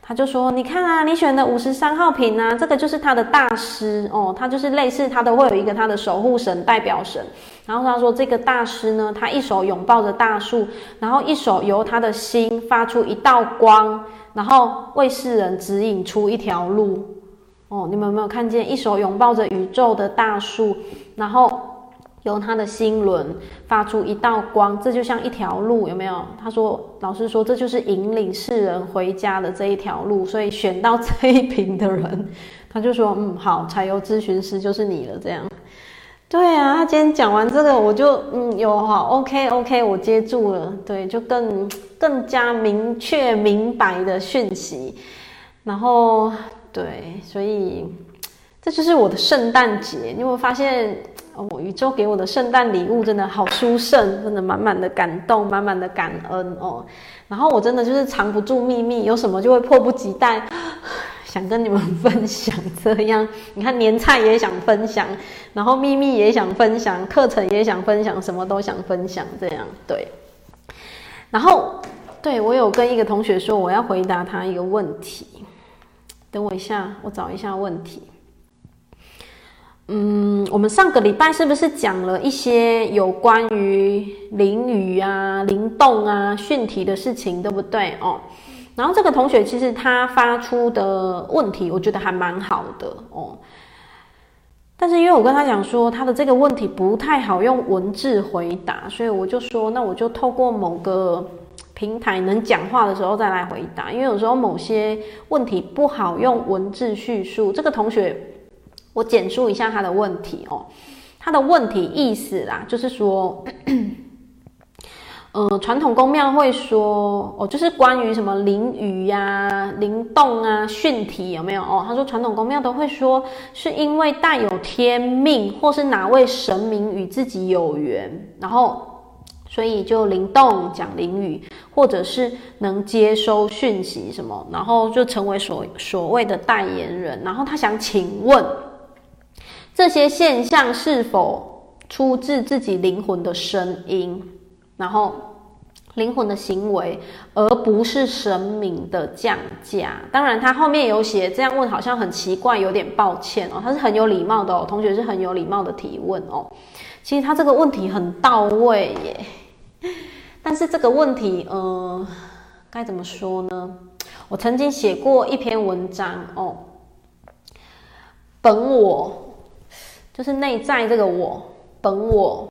[SPEAKER 1] 他就说，你看啊，你选的五十三号瓶啊，这个就是他的大师哦，他就是类似他都会有一个他的守护神代表神。然后他说，这个大师呢，他一手拥抱着大树，然后一手由他的心发出一道光，然后为世人指引出一条路。哦，你们有没有看见，一手拥抱着宇宙的大树，然后。由他的心轮发出一道光，这就像一条路，有没有？他说，老师说，这就是引领世人回家的这一条路。所以选到这一瓶的人，他就说，嗯，好，柴油咨询师就是你了。这样，对啊。他今天讲完这个，我就嗯，有好，OK OK，我接住了。对，就更更加明确明白的讯息。然后，对，所以这就是我的圣诞节。你有没有发现？哦，宇宙给我的圣诞礼物真的好殊胜，真的满满的感动，满满的感恩哦。然后我真的就是藏不住秘密，有什么就会迫不及待 想跟你们分享。这样，你看年菜也想分享，然后秘密也想分享，课程也想分享，什么都想分享。这样对。然后，对，我有跟一个同学说，我要回答他一个问题。等我一下，我找一下问题。嗯，我们上个礼拜是不是讲了一些有关于灵语啊、灵动啊、讯题的事情，对不对哦？然后这个同学其实他发出的问题，我觉得还蛮好的哦。但是因为我跟他讲说，他的这个问题不太好用文字回答，所以我就说，那我就透过某个平台能讲话的时候再来回答。因为有时候某些问题不好用文字叙述，这个同学。我简述一下他的问题哦，他的问题意思啦，就是说，呃，传统宫庙会说哦，就是关于什么灵语呀、灵动啊、讯体有没有哦？他说传统宫庙都会说，是因为带有天命，或是哪位神明与自己有缘，然后所以就灵动讲灵语，或者是能接收讯息什么，然后就成为所所谓的代言人。然后他想请问。这些现象是否出自自己灵魂的声音？然后，灵魂的行为，而不是神明的降价。当然，他后面有写这样问，好像很奇怪，有点抱歉哦。他是很有礼貌的哦，同学是很有礼貌的提问哦。其实他这个问题很到位耶，但是这个问题，呃，该怎么说呢？我曾经写过一篇文章哦，本我就是内在这个我，本我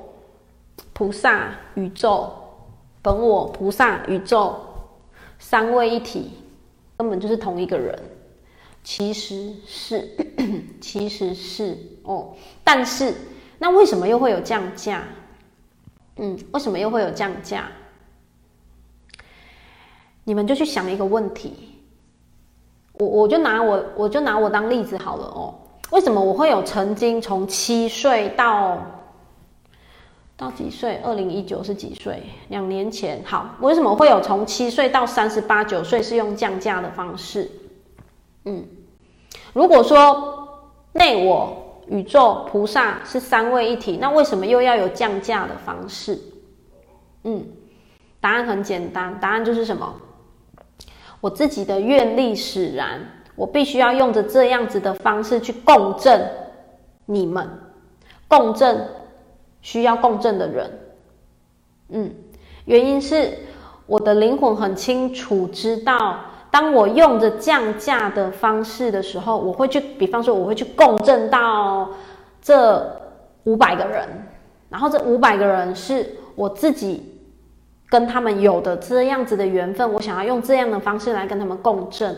[SPEAKER 1] 菩萨宇宙。本我、菩萨、宇宙三位一体，根本就是同一个人。其实是，其实是哦。但是，那为什么又会有降价？嗯，为什么又会有降价？你们就去想一个问题。我我就拿我我就拿我当例子好了哦。为什么我会有曾经从七岁到？到几岁？二零一九是几岁？两年前。好，为什么会有从七岁到三十八九岁是用降价的方式？嗯，如果说内我、宇宙、菩萨是三位一体，那为什么又要有降价的方式？嗯，答案很简单，答案就是什么？我自己的愿力使然，我必须要用着这样子的方式去共振你们，共振。需要共振的人，嗯，原因是我的灵魂很清楚知道，当我用着降价的方式的时候，我会去，比方说，我会去共振到这五百个人，然后这五百个人是我自己跟他们有的这样子的缘分，我想要用这样的方式来跟他们共振，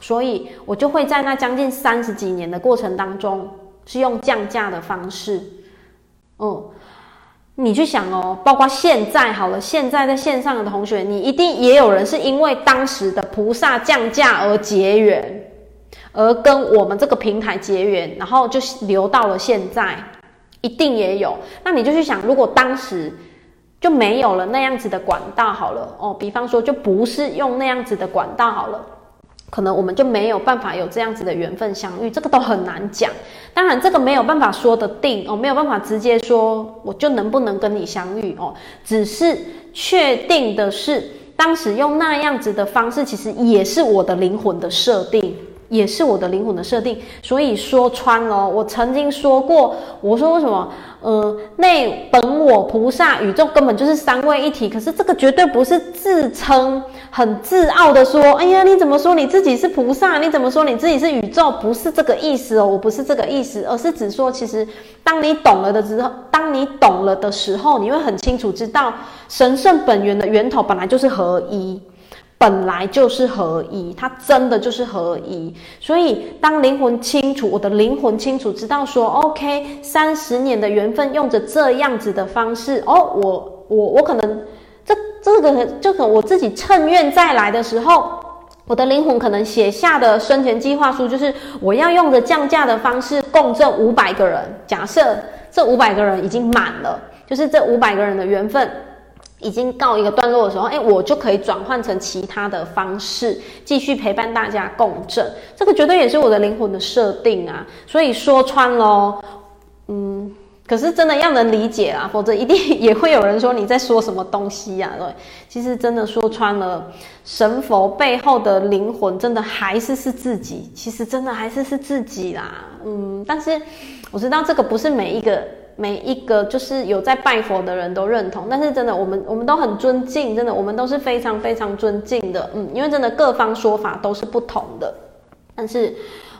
[SPEAKER 1] 所以我就会在那将近三十几年的过程当中，是用降价的方式，嗯。你去想哦，包括现在好了，现在在线上的同学，你一定也有人是因为当时的菩萨降价而结缘，而跟我们这个平台结缘，然后就留到了现在，一定也有。那你就去想，如果当时就没有了那样子的管道好了哦，比方说就不是用那样子的管道好了。可能我们就没有办法有这样子的缘分相遇，这个都很难讲。当然，这个没有办法说得定哦，没有办法直接说我就能不能跟你相遇哦。只是确定的是，当时用那样子的方式，其实也是我的灵魂的设定。也是我的灵魂的设定，所以说穿了，我曾经说过，我说为什么，呃，内本我菩萨宇宙根本就是三位一体，可是这个绝对不是自称很自傲的说，哎呀，你怎么说你自己是菩萨？你怎么说你自己是宇宙？不是这个意思哦，我不是这个意思，而是指说，其实当你懂了的时候，当你懂了的时候，你会很清楚知道，神圣本源的源头本来就是合一。本来就是合一，它真的就是合一。所以，当灵魂清楚，我的灵魂清楚知道说，OK，三十年的缘分，用着这样子的方式，哦，我我我可能这这个就可我自己趁愿再来的时候，我的灵魂可能写下的生前计划书，就是我要用着降价的方式共振五百个人。假设这五百个人已经满了，就是这五百个人的缘分。已经告一个段落的时候，哎，我就可以转换成其他的方式，继续陪伴大家共振。这个绝对也是我的灵魂的设定啊！所以说穿咯，嗯，可是真的要能理解啊，否则一定也会有人说你在说什么东西呀？对，其实真的说穿了，神佛背后的灵魂真的还是是自己，其实真的还是是自己啦。嗯，但是我知道这个不是每一个。每一个就是有在拜佛的人都认同，但是真的，我们我们都很尊敬，真的，我们都是非常非常尊敬的，嗯，因为真的各方说法都是不同的。但是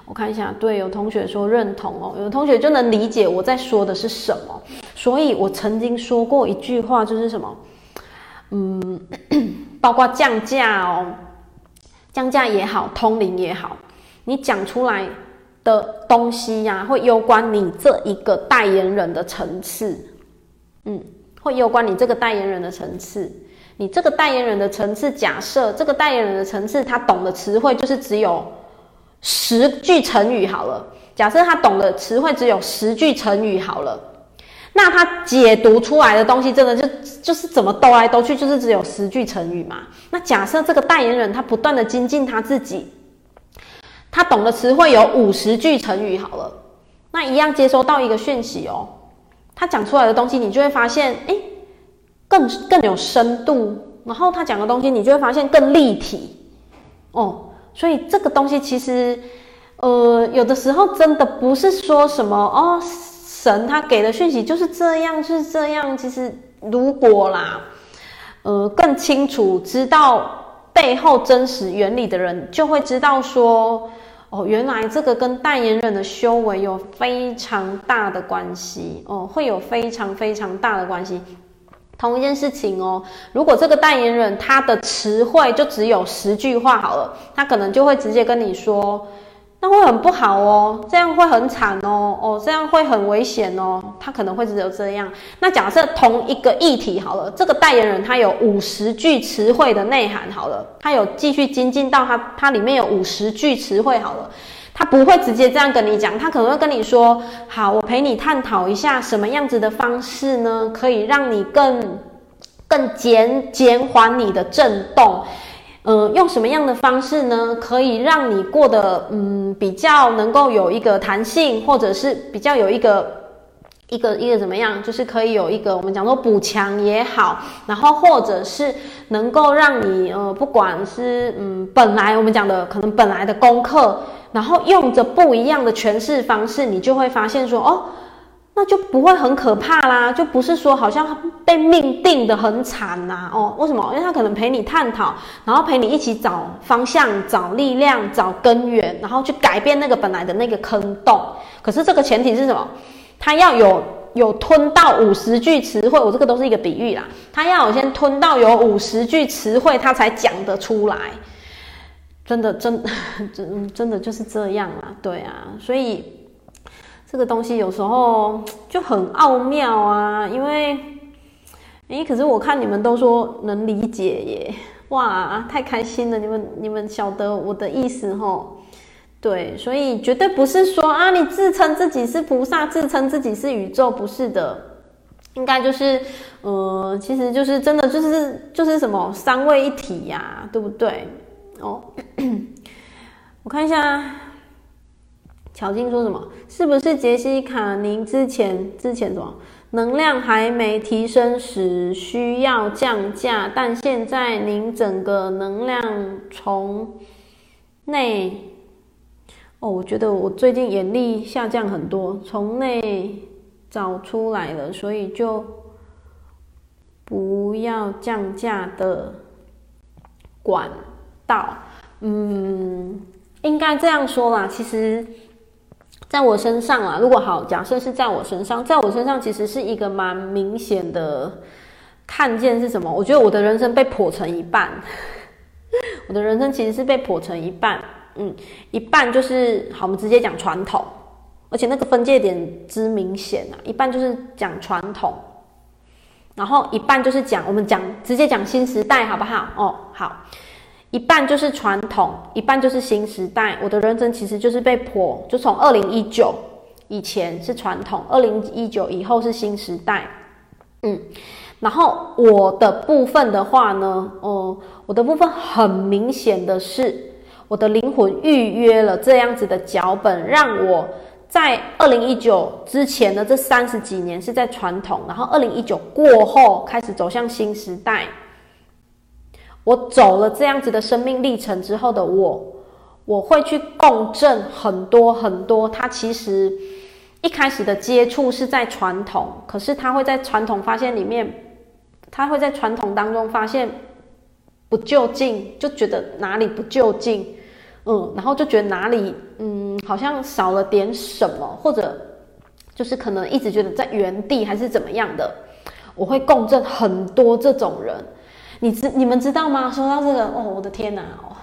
[SPEAKER 1] 我看一下，对，有同学说认同哦，有同学就能理解我在说的是什么。所以我曾经说过一句话，就是什么，嗯，包括降价哦，降价也好，通灵也好，你讲出来。的东西呀、会攸关你这一个代言人的层次，嗯，会攸关你这个代言人的层次。你这个代言人的层次，假设这个代言人的层次，他懂的词汇就是只有十句成语好了。假设他懂的词汇只有十句成语好了，那他解读出来的东西，真的就就是怎么兜来兜去，就是只有十句成语嘛。那假设这个代言人他不断的精进他自己。他懂的词汇有五十句成语好了，那一样接收到一个讯息哦，他讲出来的东西，你就会发现，哎，更更有深度，然后他讲的东西你就会发现更立体哦。所以这个东西其实，呃，有的时候真的不是说什么哦，神他给的讯息就是这样，就是这样。其实如果啦，呃，更清楚知道背后真实原理的人，就会知道说，哦，原来这个跟代言人的修为有非常大的关系哦，会有非常非常大的关系。同一件事情哦，如果这个代言人他的词汇就只有十句话好了，他可能就会直接跟你说，那会很不好哦，这样会很惨哦，哦，这样会很危险哦，他可能会只有这样。那假设同一个议题好了，这个代言人他有五十句词汇的内涵好了，他有继续精进到他他里面有五十句词汇好了。他不会直接这样跟你讲，他可能会跟你说：“好，我陪你探讨一下什么样子的方式呢，可以让你更更减减缓你的震动，呃，用什么样的方式呢，可以让你过得嗯比较能够有一个弹性，或者是比较有一个一个一个怎么样，就是可以有一个我们讲说补强也好，然后或者是能够让你呃不管是嗯本来我们讲的可能本来的功课。”然后用着不一样的诠释方式，你就会发现说，哦，那就不会很可怕啦，就不是说好像被命定得很惨呐，哦，为什么？因为他可能陪你探讨，然后陪你一起找方向、找力量、找根源，然后去改变那个本来的那个坑洞。可是这个前提是什么？他要有有吞到五十句词汇，我这个都是一个比喻啦，他要有先吞到有五十句词汇，他才讲得出来。真的，真，真，真的就是这样啊，对啊，所以这个东西有时候 就很奥妙啊，因为，诶，可是我看你们都说能理解耶，哇，太开心了，你们，你们晓得我的意思吼，对，所以绝对不是说啊，你自称自己是菩萨，自称自己是宇宙，不是的，应该就是，呃，其实就是真的就是就是什么三位一体呀，对不对？哦，我看一下，巧金说什么？是不是杰西卡？您之前之前什么能量还没提升时需要降价，但现在您整个能量从内……哦，我觉得我最近眼力下降很多，从内找出来了，所以就不要降价的管。道，嗯，应该这样说啦。其实，在我身上啊，如果好，假设是在我身上，在我身上其实是一个蛮明显的看见是什么？我觉得我的人生被剖成一半，我的人生其实是被剖成一半，嗯，一半就是好，我们直接讲传统，而且那个分界点之明显啊，一半就是讲传统，然后一半就是讲我们讲直接讲新时代，好不好？哦，好。一半就是传统，一半就是新时代。我的人生其实就是被剖，就从二零一九以前是传统，二零一九以后是新时代。嗯，然后我的部分的话呢，哦、嗯，我的部分很明显的是，我的灵魂预约了这样子的脚本，让我在二零一九之前的这三十几年是在传统，然后二零一九过后开始走向新时代。我走了这样子的生命历程之后的我，我会去共振很多很多。他其实一开始的接触是在传统，可是他会在传统发现里面，他会在传统当中发现不就近，就觉得哪里不就近，嗯，然后就觉得哪里嗯好像少了点什么，或者就是可能一直觉得在原地还是怎么样的。我会共振很多这种人。你知你们知道吗？说到这个，哦，我的天哪！哦，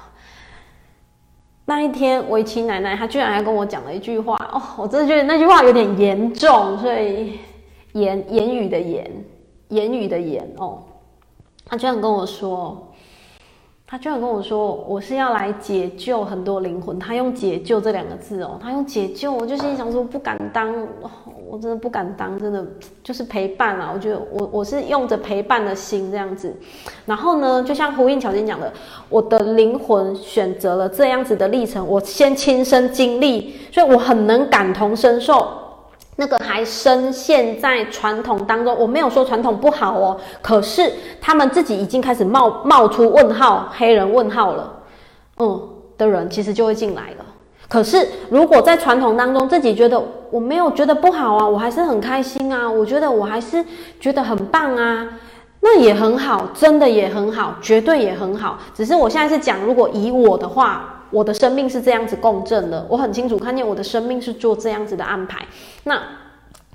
[SPEAKER 1] 那一天围棋奶奶她居然还跟我讲了一句话，哦，我真的觉得那句话有点严重，所以言言语的言，言语的言哦，她居然跟我说。他居然跟我说，我是要来解救很多灵魂。他用“解救”这两个字哦，他用“解救”，我就心想说，不敢当，我真的不敢当，真的就是陪伴啊。我觉得我我是用着陪伴的心这样子。然后呢，就像呼应巧晶讲的，我的灵魂选择了这样子的历程，我先亲身经历，所以我很能感同身受。那个还深陷在传统当中。我没有说传统不好哦，可是他们自己已经开始冒冒出问号、黑人问号了，嗯，的人其实就会进来了。可是如果在传统当中自己觉得我没有觉得不好啊，我还是很开心啊，我觉得我还是觉得很棒啊，那也很好，真的也很好，绝对也很好。只是我现在是讲，如果以我的话。我的生命是这样子共振的，我很清楚看见我的生命是做这样子的安排。那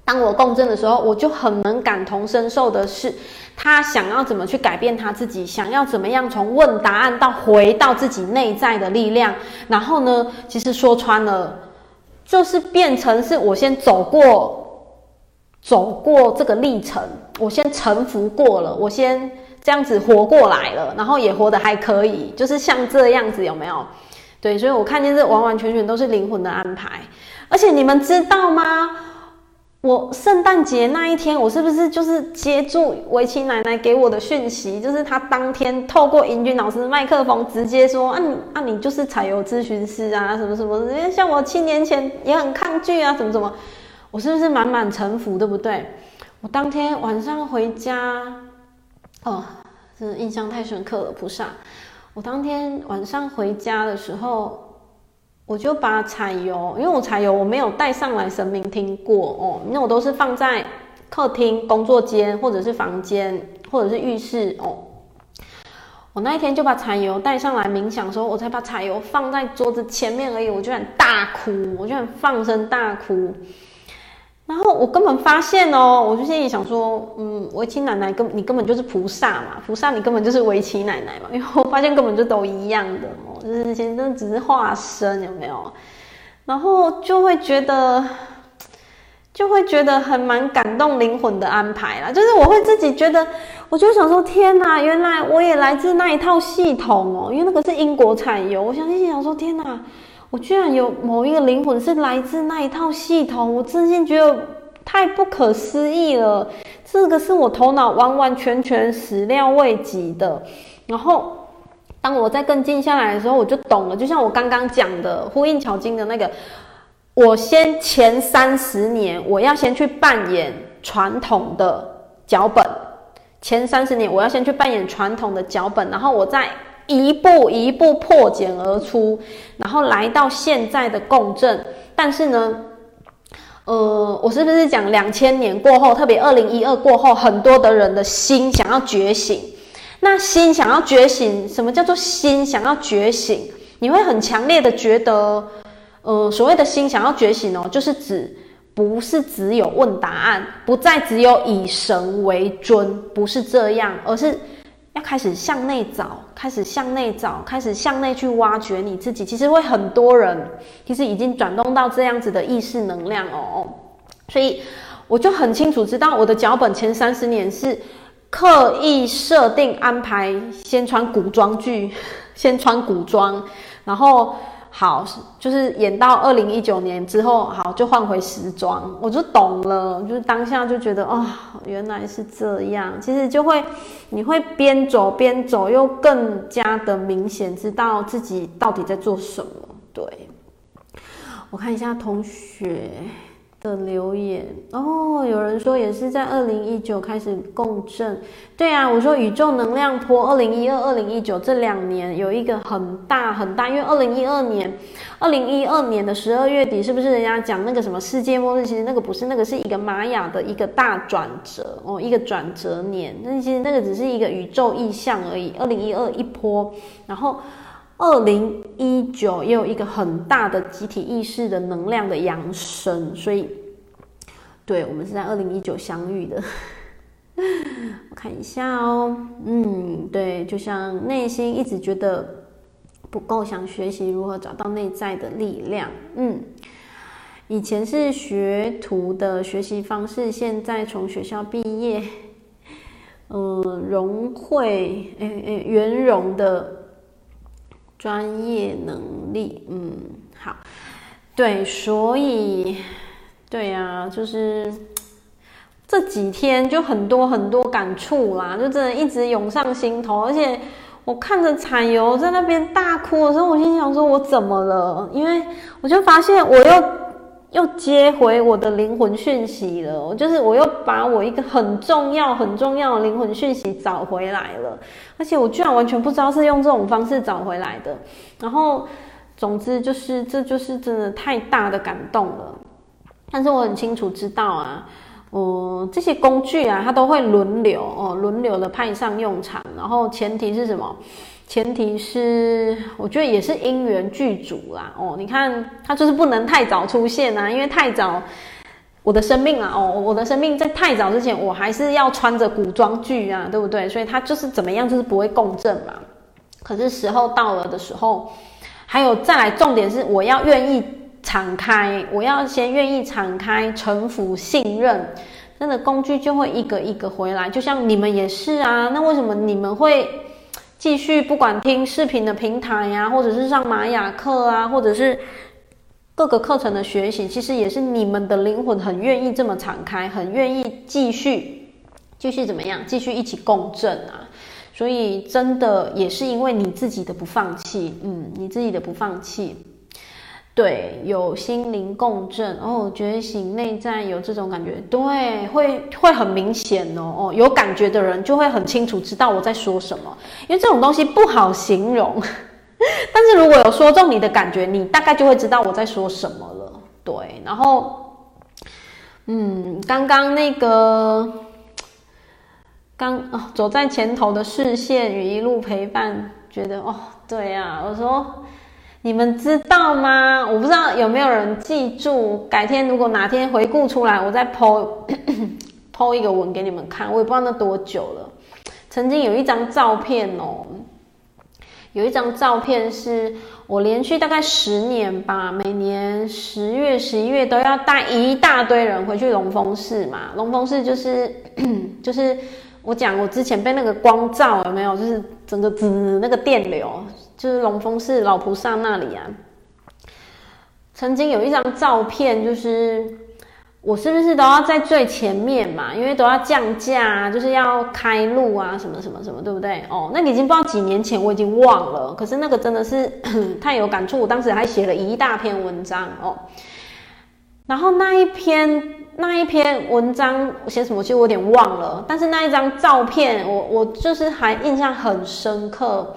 [SPEAKER 1] 当我共振的时候，我就很能感同身受的是，他想要怎么去改变他自己，想要怎么样从问答案到回到自己内在的力量。然后呢，其实说穿了，就是变成是我先走过，走过这个历程，我先臣服过了，我先这样子活过来了，然后也活得还可以，就是像这样子，有没有？对，所以我看见这完完全全都是灵魂的安排，而且你们知道吗？我圣诞节那一天，我是不是就是接住维琪奶奶给我的讯息？就是她当天透过盈君老师的麦克风直接说：“啊你啊你就是彩油咨询师啊，什么什么的，像我七年前也很抗拒啊，什么什么，我是不是满满臣服，对不对？我当天晚上回家，哦，真的印象太深刻了，菩萨。”我当天晚上回家的时候，我就把彩油，因为我彩油我没有带上来神明听过哦，那我都是放在客厅、工作间，或者是房间，或者是浴室哦。我那一天就把彩油带上来冥想的时候，我才把彩油放在桌子前面而已，我就很大哭，我就很放声大哭。然后我根本发现哦，我就心里想说，嗯，维琪奶奶根你根本就是菩萨嘛，菩萨你根本就是维琪奶奶嘛，因为我发现根本就都一样的哦，就是这些都只是化身，有没有？然后就会觉得，就会觉得很蛮感动灵魂的安排啦，就是我会自己觉得，我就想说，天哪，原来我也来自那一套系统哦，因为那个是英国产油，我想心想说，天哪。我居然有某一个灵魂是来自那一套系统，我真心觉得太不可思议了。这个是我头脑完完全全始料未及的。然后，当我再更静下来的时候，我就懂了。就像我刚刚讲的，呼应巧经的那个，我先前三十年，我要先去扮演传统的脚本。前三十年，我要先去扮演传统的脚本，然后我再。一步一步破茧而出，然后来到现在的共振。但是呢，呃，我是不是讲两千年过后，特别二零一二过后，很多的人的心想要觉醒。那心想要觉醒，什么叫做心想要觉醒？你会很强烈的觉得，呃，所谓的心想要觉醒哦，就是指不是只有问答案，不再只有以神为尊，不是这样，而是。要开始向内找，开始向内找，开始向内去挖掘你自己。其实会很多人，其实已经转动到这样子的意识能量哦。所以我就很清楚知道，我的脚本前三十年是刻意设定安排，先穿古装剧，先穿古装，然后。好，就是演到二零一九年之后，好就换回时装，我就懂了，就是当下就觉得哦，原来是这样。其实就会，你会边走边走，又更加的明显，知道自己到底在做什么。对，我看一下同学。的留言哦，有人说也是在二零一九开始共振，对啊，我说宇宙能量波二零一二、二零一九这两年有一个很大很大，因为二零一二年，二零一二年的十二月底是不是人家讲那个什么世界末日？其实那个不是，那个是一个玛雅的一个大转折哦，一个转折年，但其实那个只是一个宇宙意象而已。二零一二一波，然后。二零一九也有一个很大的集体意识的能量的扬升，所以，对，我们是在二零一九相遇的。我看一下哦，嗯，对，就像内心一直觉得不够，想学习如何找到内在的力量。嗯，以前是学徒的学习方式，现在从学校毕业，嗯、融会，诶诶，圆融的。专业能力，嗯，好，对，所以，对呀、啊，就是这几天就很多很多感触啦，就真的一直涌上心头，而且我看着产油在那边大哭的时候，我心想说，我怎么了？因为我就发现我又又接回我的灵魂讯息了，就是我又把我一个很重要很重要的灵魂讯息找回来了，而且我居然完全不知道是用这种方式找回来的。然后，总之就是这就是真的太大的感动了。但是我很清楚知道啊，呃，这些工具啊，它都会轮流哦，轮流的派上用场。然后前提是什么？前提是，我觉得也是因缘具足啦。哦，你看，他就是不能太早出现啊，因为太早，我的生命啊，哦，我的生命在太早之前，我还是要穿着古装剧啊，对不对？所以他就是怎么样，就是不会共振嘛。可是时候到了的时候，还有再来，重点是我要愿意敞开，我要先愿意敞开、臣服、信任，真的工具就会一个一个回来。就像你们也是啊，那为什么你们会？继续不管听视频的平台呀、或者是上玛雅课啊，或者是各个课程的学习，其实也是你们的灵魂很愿意这么敞开，很愿意继续继续怎么样，继续一起共振啊。所以真的也是因为你自己的不放弃，嗯，你自己的不放弃。对，有心灵共振哦，觉醒内在有这种感觉，对，会会很明显哦哦，有感觉的人就会很清楚知道我在说什么，因为这种东西不好形容，但是如果有说中你的感觉，你大概就会知道我在说什么了。对，然后，嗯，刚刚那个，刚，走在前头的视线与一路陪伴，觉得哦，对呀，我说。你们知道吗？我不知道有没有人记住。改天如果哪天回顾出来，我再 po po 一个文给你们看。我也不知道那多久了。曾经有一张照片哦，有一张照片是我连续大概十年吧，每年十月、十一月都要带一大堆人回去龙峰寺嘛。龙峰寺就是 就是我讲我之前被那个光照有没有？就是整个滋那个电流。就是龙峰寺老菩萨那里啊，曾经有一张照片，就是我是不是都要在最前面嘛？因为都要降价，就是要开路啊，什么什么什么，对不对？哦，那个已经不知道几年前，我已经忘了。可是那个真的是 太有感触，我当时还写了一大篇文章哦。然后那一篇那一篇文章写什么，其实我有点忘了。但是那一张照片，我我就是还印象很深刻。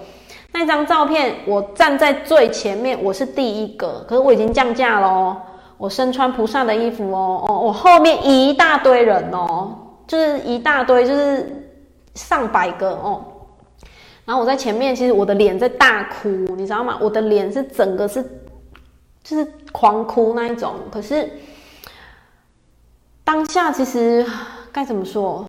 [SPEAKER 1] 那张照片，我站在最前面，我是第一个。可是我已经降价了，我身穿菩萨的衣服哦哦，我后面一大堆人哦，就是一大堆，就是上百个哦。然后我在前面，其实我的脸在大哭，你知道吗？我的脸是整个是就是狂哭那一种。可是当下其实该怎么说？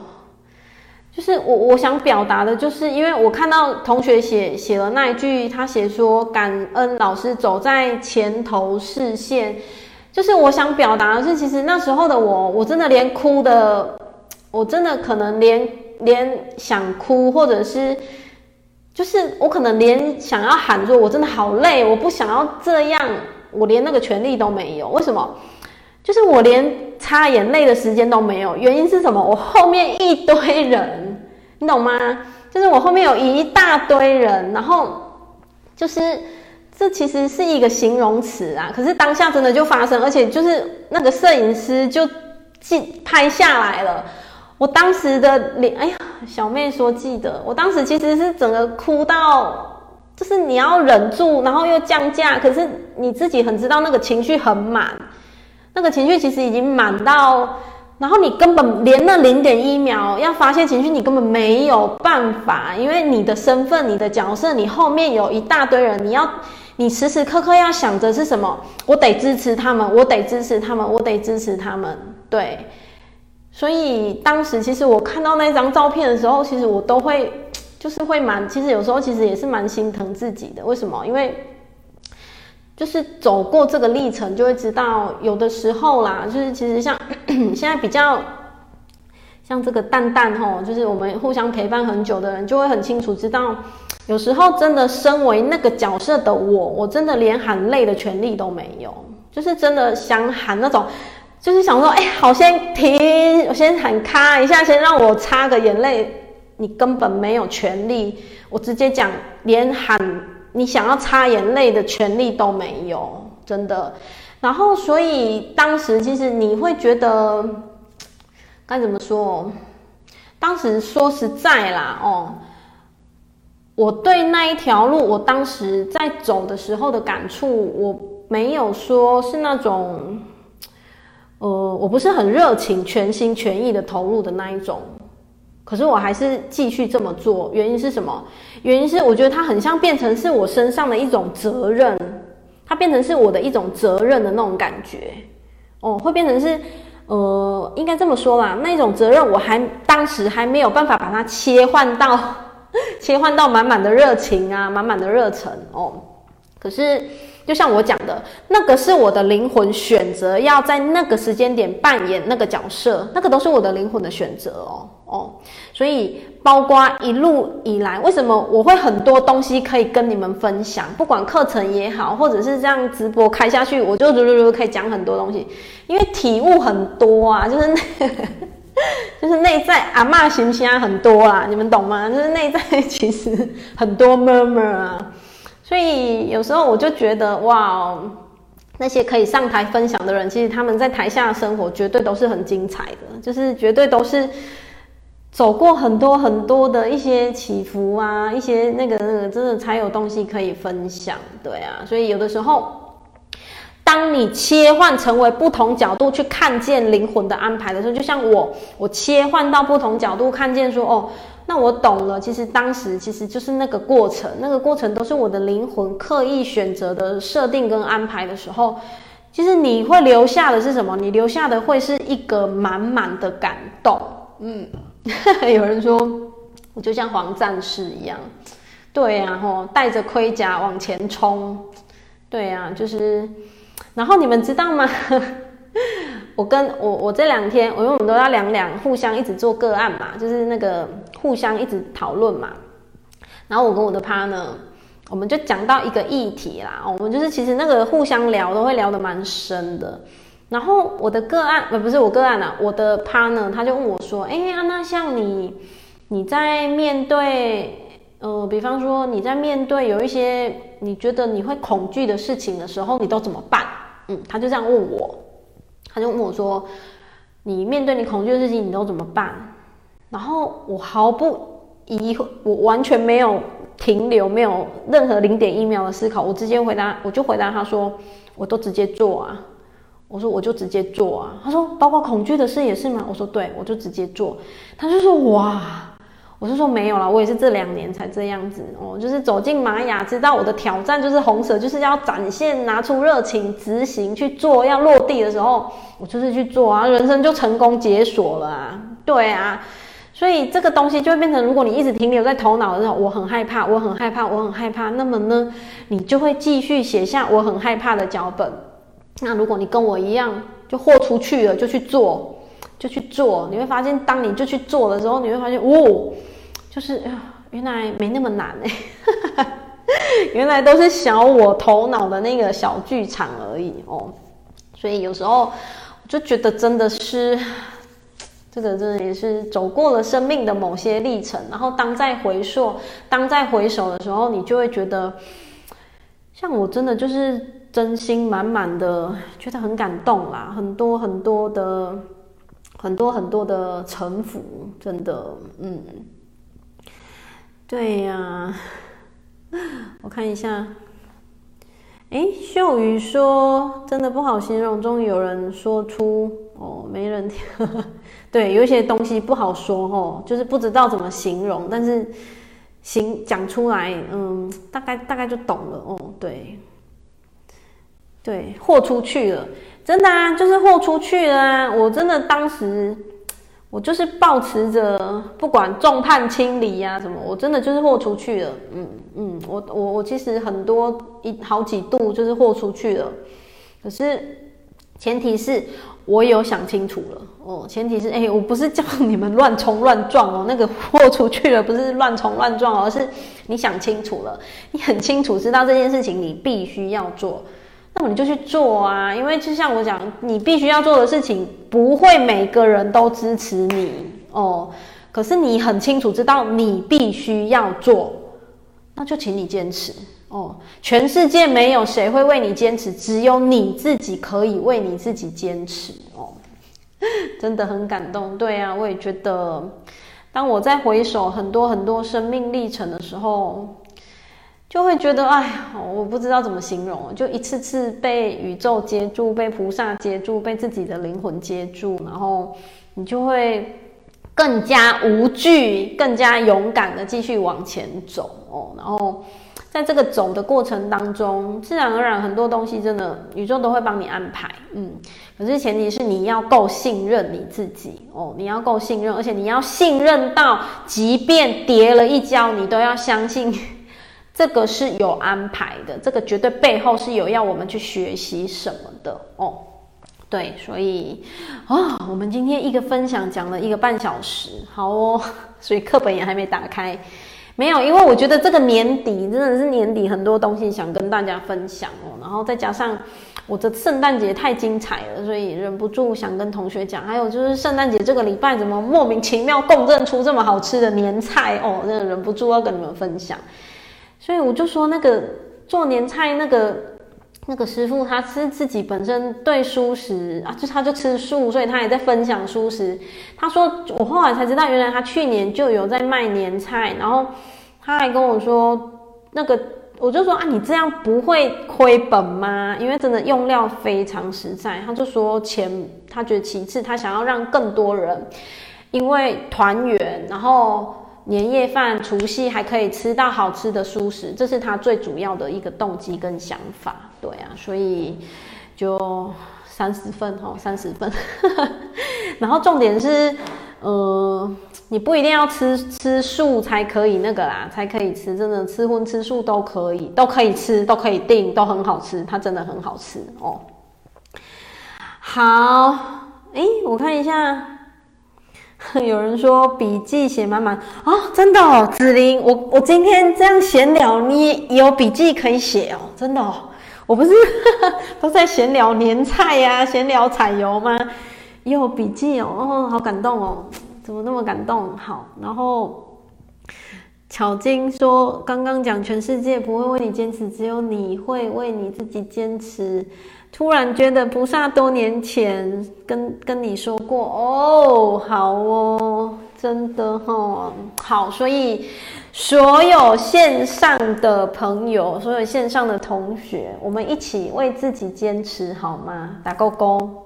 [SPEAKER 1] 就是我我想表达的，就是因为我看到同学写写了那一句，他写说感恩老师走在前头视线，就是我想表达的是，其实那时候的我，我真的连哭的，我真的可能连连想哭，或者是就是我可能连想要喊说，我真的好累，我不想要这样，我连那个权利都没有。为什么？就是我连擦眼泪的时间都没有。原因是什么？我后面一堆人。你懂吗？就是我后面有一大堆人，然后就是这其实是一个形容词啊。可是当下真的就发生，而且就是那个摄影师就记拍下来了。我当时的脸，哎呀，小妹说记得，我当时其实是整个哭到，就是你要忍住，然后又降价，可是你自己很知道那个情绪很满，那个情绪其实已经满到。然后你根本连那零点一秒要发泄情绪，你根本没有办法，因为你的身份、你的角色，你后面有一大堆人，你要你时时刻刻要想着是什么？我得支持他们，我得支持他们，我得支持他们。对，所以当时其实我看到那张照片的时候，其实我都会就是会蛮，其实有时候其实也是蛮心疼自己的。为什么？因为。就是走过这个历程，就会知道有的时候啦，就是其实像 现在比较像这个蛋蛋吼，就是我们互相陪伴很久的人，就会很清楚知道，有时候真的身为那个角色的我，我真的连喊累的权利都没有，就是真的想喊那种，就是想说，哎，好，先停，我先喊咔一下，先让我擦个眼泪，你根本没有权利，我直接讲，连喊。你想要擦眼泪的权利都没有，真的。然后，所以当时其实你会觉得该怎么说？当时说实在啦，哦，我对那一条路，我当时在走的时候的感触，我没有说是那种，呃，我不是很热情、全心全意的投入的那一种。可是我还是继续这么做，原因是什么？原因是我觉得它很像变成是我身上的一种责任，它变成是我的一种责任的那种感觉，哦，会变成是，呃，应该这么说啦，那种责任我还当时还没有办法把它切换到，切换到满满的热情啊，满满的热忱哦，可是。就像我讲的，那个是我的灵魂选择要在那个时间点扮演那个角色，那个都是我的灵魂的选择哦哦。所以，包括一路以来，为什么我会很多东西可以跟你们分享？不管课程也好，或者是这样直播开下去，我就噜噜噜可以讲很多东西，因为体悟很多啊，就是 就是内在阿嬷形象很多啊，你们懂吗？就是内在其实很多妈妈啊。所以有时候我就觉得，哇，那些可以上台分享的人，其实他们在台下的生活绝对都是很精彩的，就是绝对都是走过很多很多的一些起伏啊，一些那个那个，真的才有东西可以分享，对啊。所以有的时候，当你切换成为不同角度去看见灵魂的安排的时候，就像我，我切换到不同角度看见说，哦。那我懂了，其实当时其实就是那个过程，那个过程都是我的灵魂刻意选择的设定跟安排的时候，其实你会留下的是什么？你留下的会是一个满满的感动。嗯，有人说我就像黄战士一样，对呀，吼，带着盔甲往前冲，对呀，就是，然后你们知道吗？我跟我我这两天，我因为我们都要两两互相一直做个案嘛，就是那个互相一直讨论嘛。然后我跟我的 partner，我们就讲到一个议题啦，我们就是其实那个互相聊都会聊得蛮深的。然后我的个案呃不是我个案啊，我的 partner 他就问我说：“哎呀，那像你你在面对呃，比方说你在面对有一些你觉得你会恐惧的事情的时候，你都怎么办？”嗯，他就这样问我。他就问我说：“你面对你恐惧的事情，你都怎么办？”然后我毫不疑，我完全没有停留，没有任何零点一秒的思考，我直接回答，我就回答他说：“我都直接做啊。”我说：“我就直接做啊。”他说：“包括恐惧的事也是吗？”我说：“对，我就直接做。”他就说：“哇。”我是说没有啦，我也是这两年才这样子哦，就是走进玛雅，知道我的挑战就是红蛇，就是要展现、拿出热情、执行去做，要落地的时候，我就是去做啊，人生就成功解锁了啊，对啊，所以这个东西就会变成，如果你一直停留在头脑的时候，我很害怕，我很害怕，我很害怕，那么呢，你就会继续写下我很害怕的脚本。那如果你跟我一样，就豁出去了，就去做。就去做，你会发现，当你就去做的时候，你会发现，哦，就是原来没那么难哎，原来都是小我头脑的那个小剧场而已哦。所以有时候我就觉得真的是，这个真的也是走过了生命的某些历程，然后当再回溯，当再回首的时候，你就会觉得，像我真的就是真心满满的觉得很感动啦，很多很多的。很多很多的城府，真的，嗯，对呀、我看一下，哎，秀瑜说真的不好形容，终于有人说出哦，没人听，对，有一些东西不好说哦，就是不知道怎么形容，但是形讲出来，嗯，大概大概就懂了哦，对，对，豁出去了。真的啊，就是豁出去了啊！我真的当时，我就是抱持着不管众叛亲离呀什么，我真的就是豁出去了。嗯嗯，我我我其实很多一好几度就是豁出去了，可是前提是我有想清楚了哦。前提是哎、我不是叫你们乱冲乱撞哦，那个豁出去了不是乱冲乱撞，而是你想清楚了，你很清楚知道这件事情你必须要做。那么你就去做啊，因为就像我讲，你必须要做的事情，不会每个人都支持你哦。可是你很清楚知道你必须要做，那就请你坚持哦。全世界没有谁会为你坚持，只有你自己可以为你自己坚持哦。真的很感动，对啊，我也觉得，当我在回首很多很多生命历程的时候，就会觉得，哎呀，我不知道怎么形容，就一次次被宇宙接住，被菩萨接住，被自己的灵魂接住，然后你就会更加无惧、更加勇敢的继续往前走哦，然后。在这个走的过程当中，自然而然很多东西真的宇宙都会帮你安排，嗯。可是前提是你要够信任你自己哦，你要够信任，而且你要信任到，即便跌了一跤，你都要相信这个是有安排的，这个绝对背后是有要我们去学习什么的哦。对，所以啊、哦，我们今天一个分享讲了一个半小时，好哦，所以课本也还没打开。没有，因为我觉得这个年底真的是年底，很多东西想跟大家分享哦。然后再加上我的圣诞节太精彩了，所以忍不住想跟同学讲。还有就是圣诞节这个礼拜怎么莫名其妙共振出这么好吃的年菜哦，真的忍不住要跟你们分享。所以我就说那个做年菜那个。那个师傅他是自己本身对素食啊，就他就吃素，所以他也在分享素食。他说，我后来才知道，原来他去年就有在卖年菜，然后他还跟我说，那个我就说啊，你这样不会亏本吗？因为真的用料非常实在。他就说钱他觉得其次，他想要让更多人因为团圆，然后。年夜饭、除夕还可以吃到好吃的蔬食，这是他最主要的一个动机跟想法。对啊，所以就三十分哦，三十分。然后重点是，呃，你不一定要吃吃素才可以那个啦，才可以吃。真的吃荤吃素都可以，都可以吃，都可以订，都很好吃。它真的很好吃哦。好，哎，我看一下。有人说笔记写满满。哦，真的哦，子琳，我我今天这样闲聊，你有笔记可以写哦，真的哦，我不是 都在闲聊年菜呀、啊，闲聊彩油吗？有笔记哦，哦，好感动哦，怎么那么感动？好，然后巧金说，刚刚讲全世界不会为你坚持，只有你会为你自己坚持。突然觉得菩萨多年前跟跟你说过哦，好哦，真的哦，好，所以所有线上的朋友，所有线上的同学，我们一起为自己坚持好吗？打勾勾。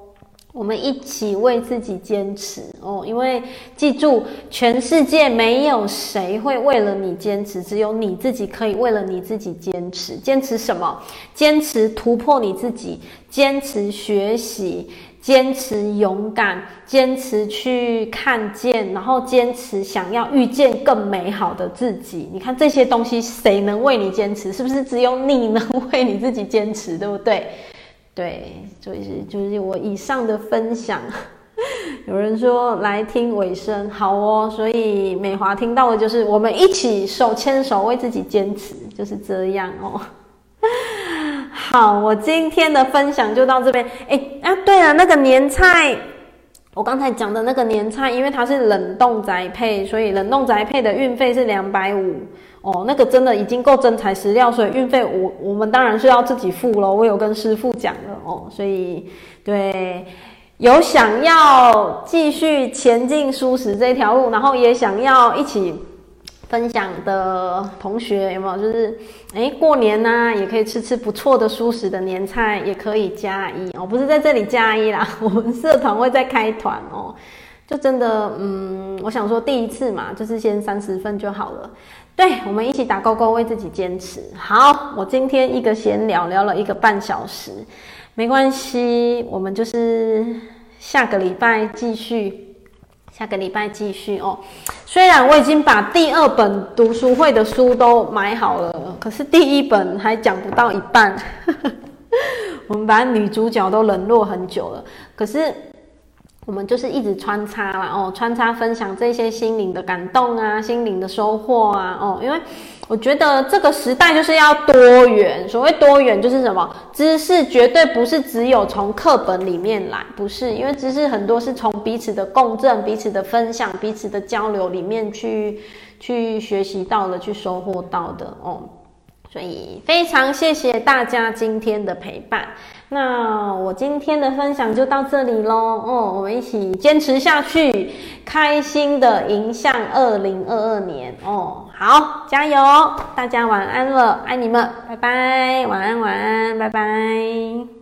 [SPEAKER 1] 我们一起为自己坚持哦，因为记住，全世界没有谁会为了你坚持，只有你自己可以为了你自己坚持。坚持什么？坚持突破你自己，坚持学习，坚持勇敢，坚持去看见，然后坚持想要遇见更美好的自己。你看这些东西，谁能为你坚持？是不是只有你能为你自己坚持？对不对？对，所以就是我以上的分享。有人说来听尾声，好哦。所以美华听到的就是我们一起手牵手为自己坚持，就是这样哦。好，我今天的分享就到这边。哎啊，对了，那个年菜，我刚才讲的那个年菜，因为它是冷冻宅配，所以冷冻宅配的运费是两百五。哦，那个真的已经够真材实料，所以运费我我们当然是要自己付咯。我有跟师傅讲了哦，所以对有想要继续前进蔬食这条路，然后也想要一起分享的同学有没有？就是诶过年呢、也可以吃吃不错的蔬食的年菜，也可以加一哦，不是在这里加一啦，我们社团会再开团哦。就真的嗯，我想说第一次嘛，就是先三十份就好了。对，我们一起打勾勾，为自己坚持。好，我今天一个闲聊聊了一个半小时，没关系，我们就是下个礼拜继续，下个礼拜继续哦。虽然我已经把第二本读书会的书都买好了，可是第一本还讲不到一半，我们把女主角都冷落很久了，可是。我们就是一直穿插啦，哦，穿插分享这些心灵的感动啊，心灵的收获啊，哦，因为我觉得这个时代就是要多元。所谓多元就是什么？知识绝对不是只有从课本里面来，不是，因为知识很多是从彼此的共振、彼此的分享、彼此的交流里面去去学习到的、去收获到的，哦。所以非常谢谢大家今天的陪伴。那我今天的分享就到这里喽。哦，我们一起坚持下去，开心的迎向二零二二年。哦，好，加油！大家晚安了，爱你们，拜拜，晚安，晚安，拜拜。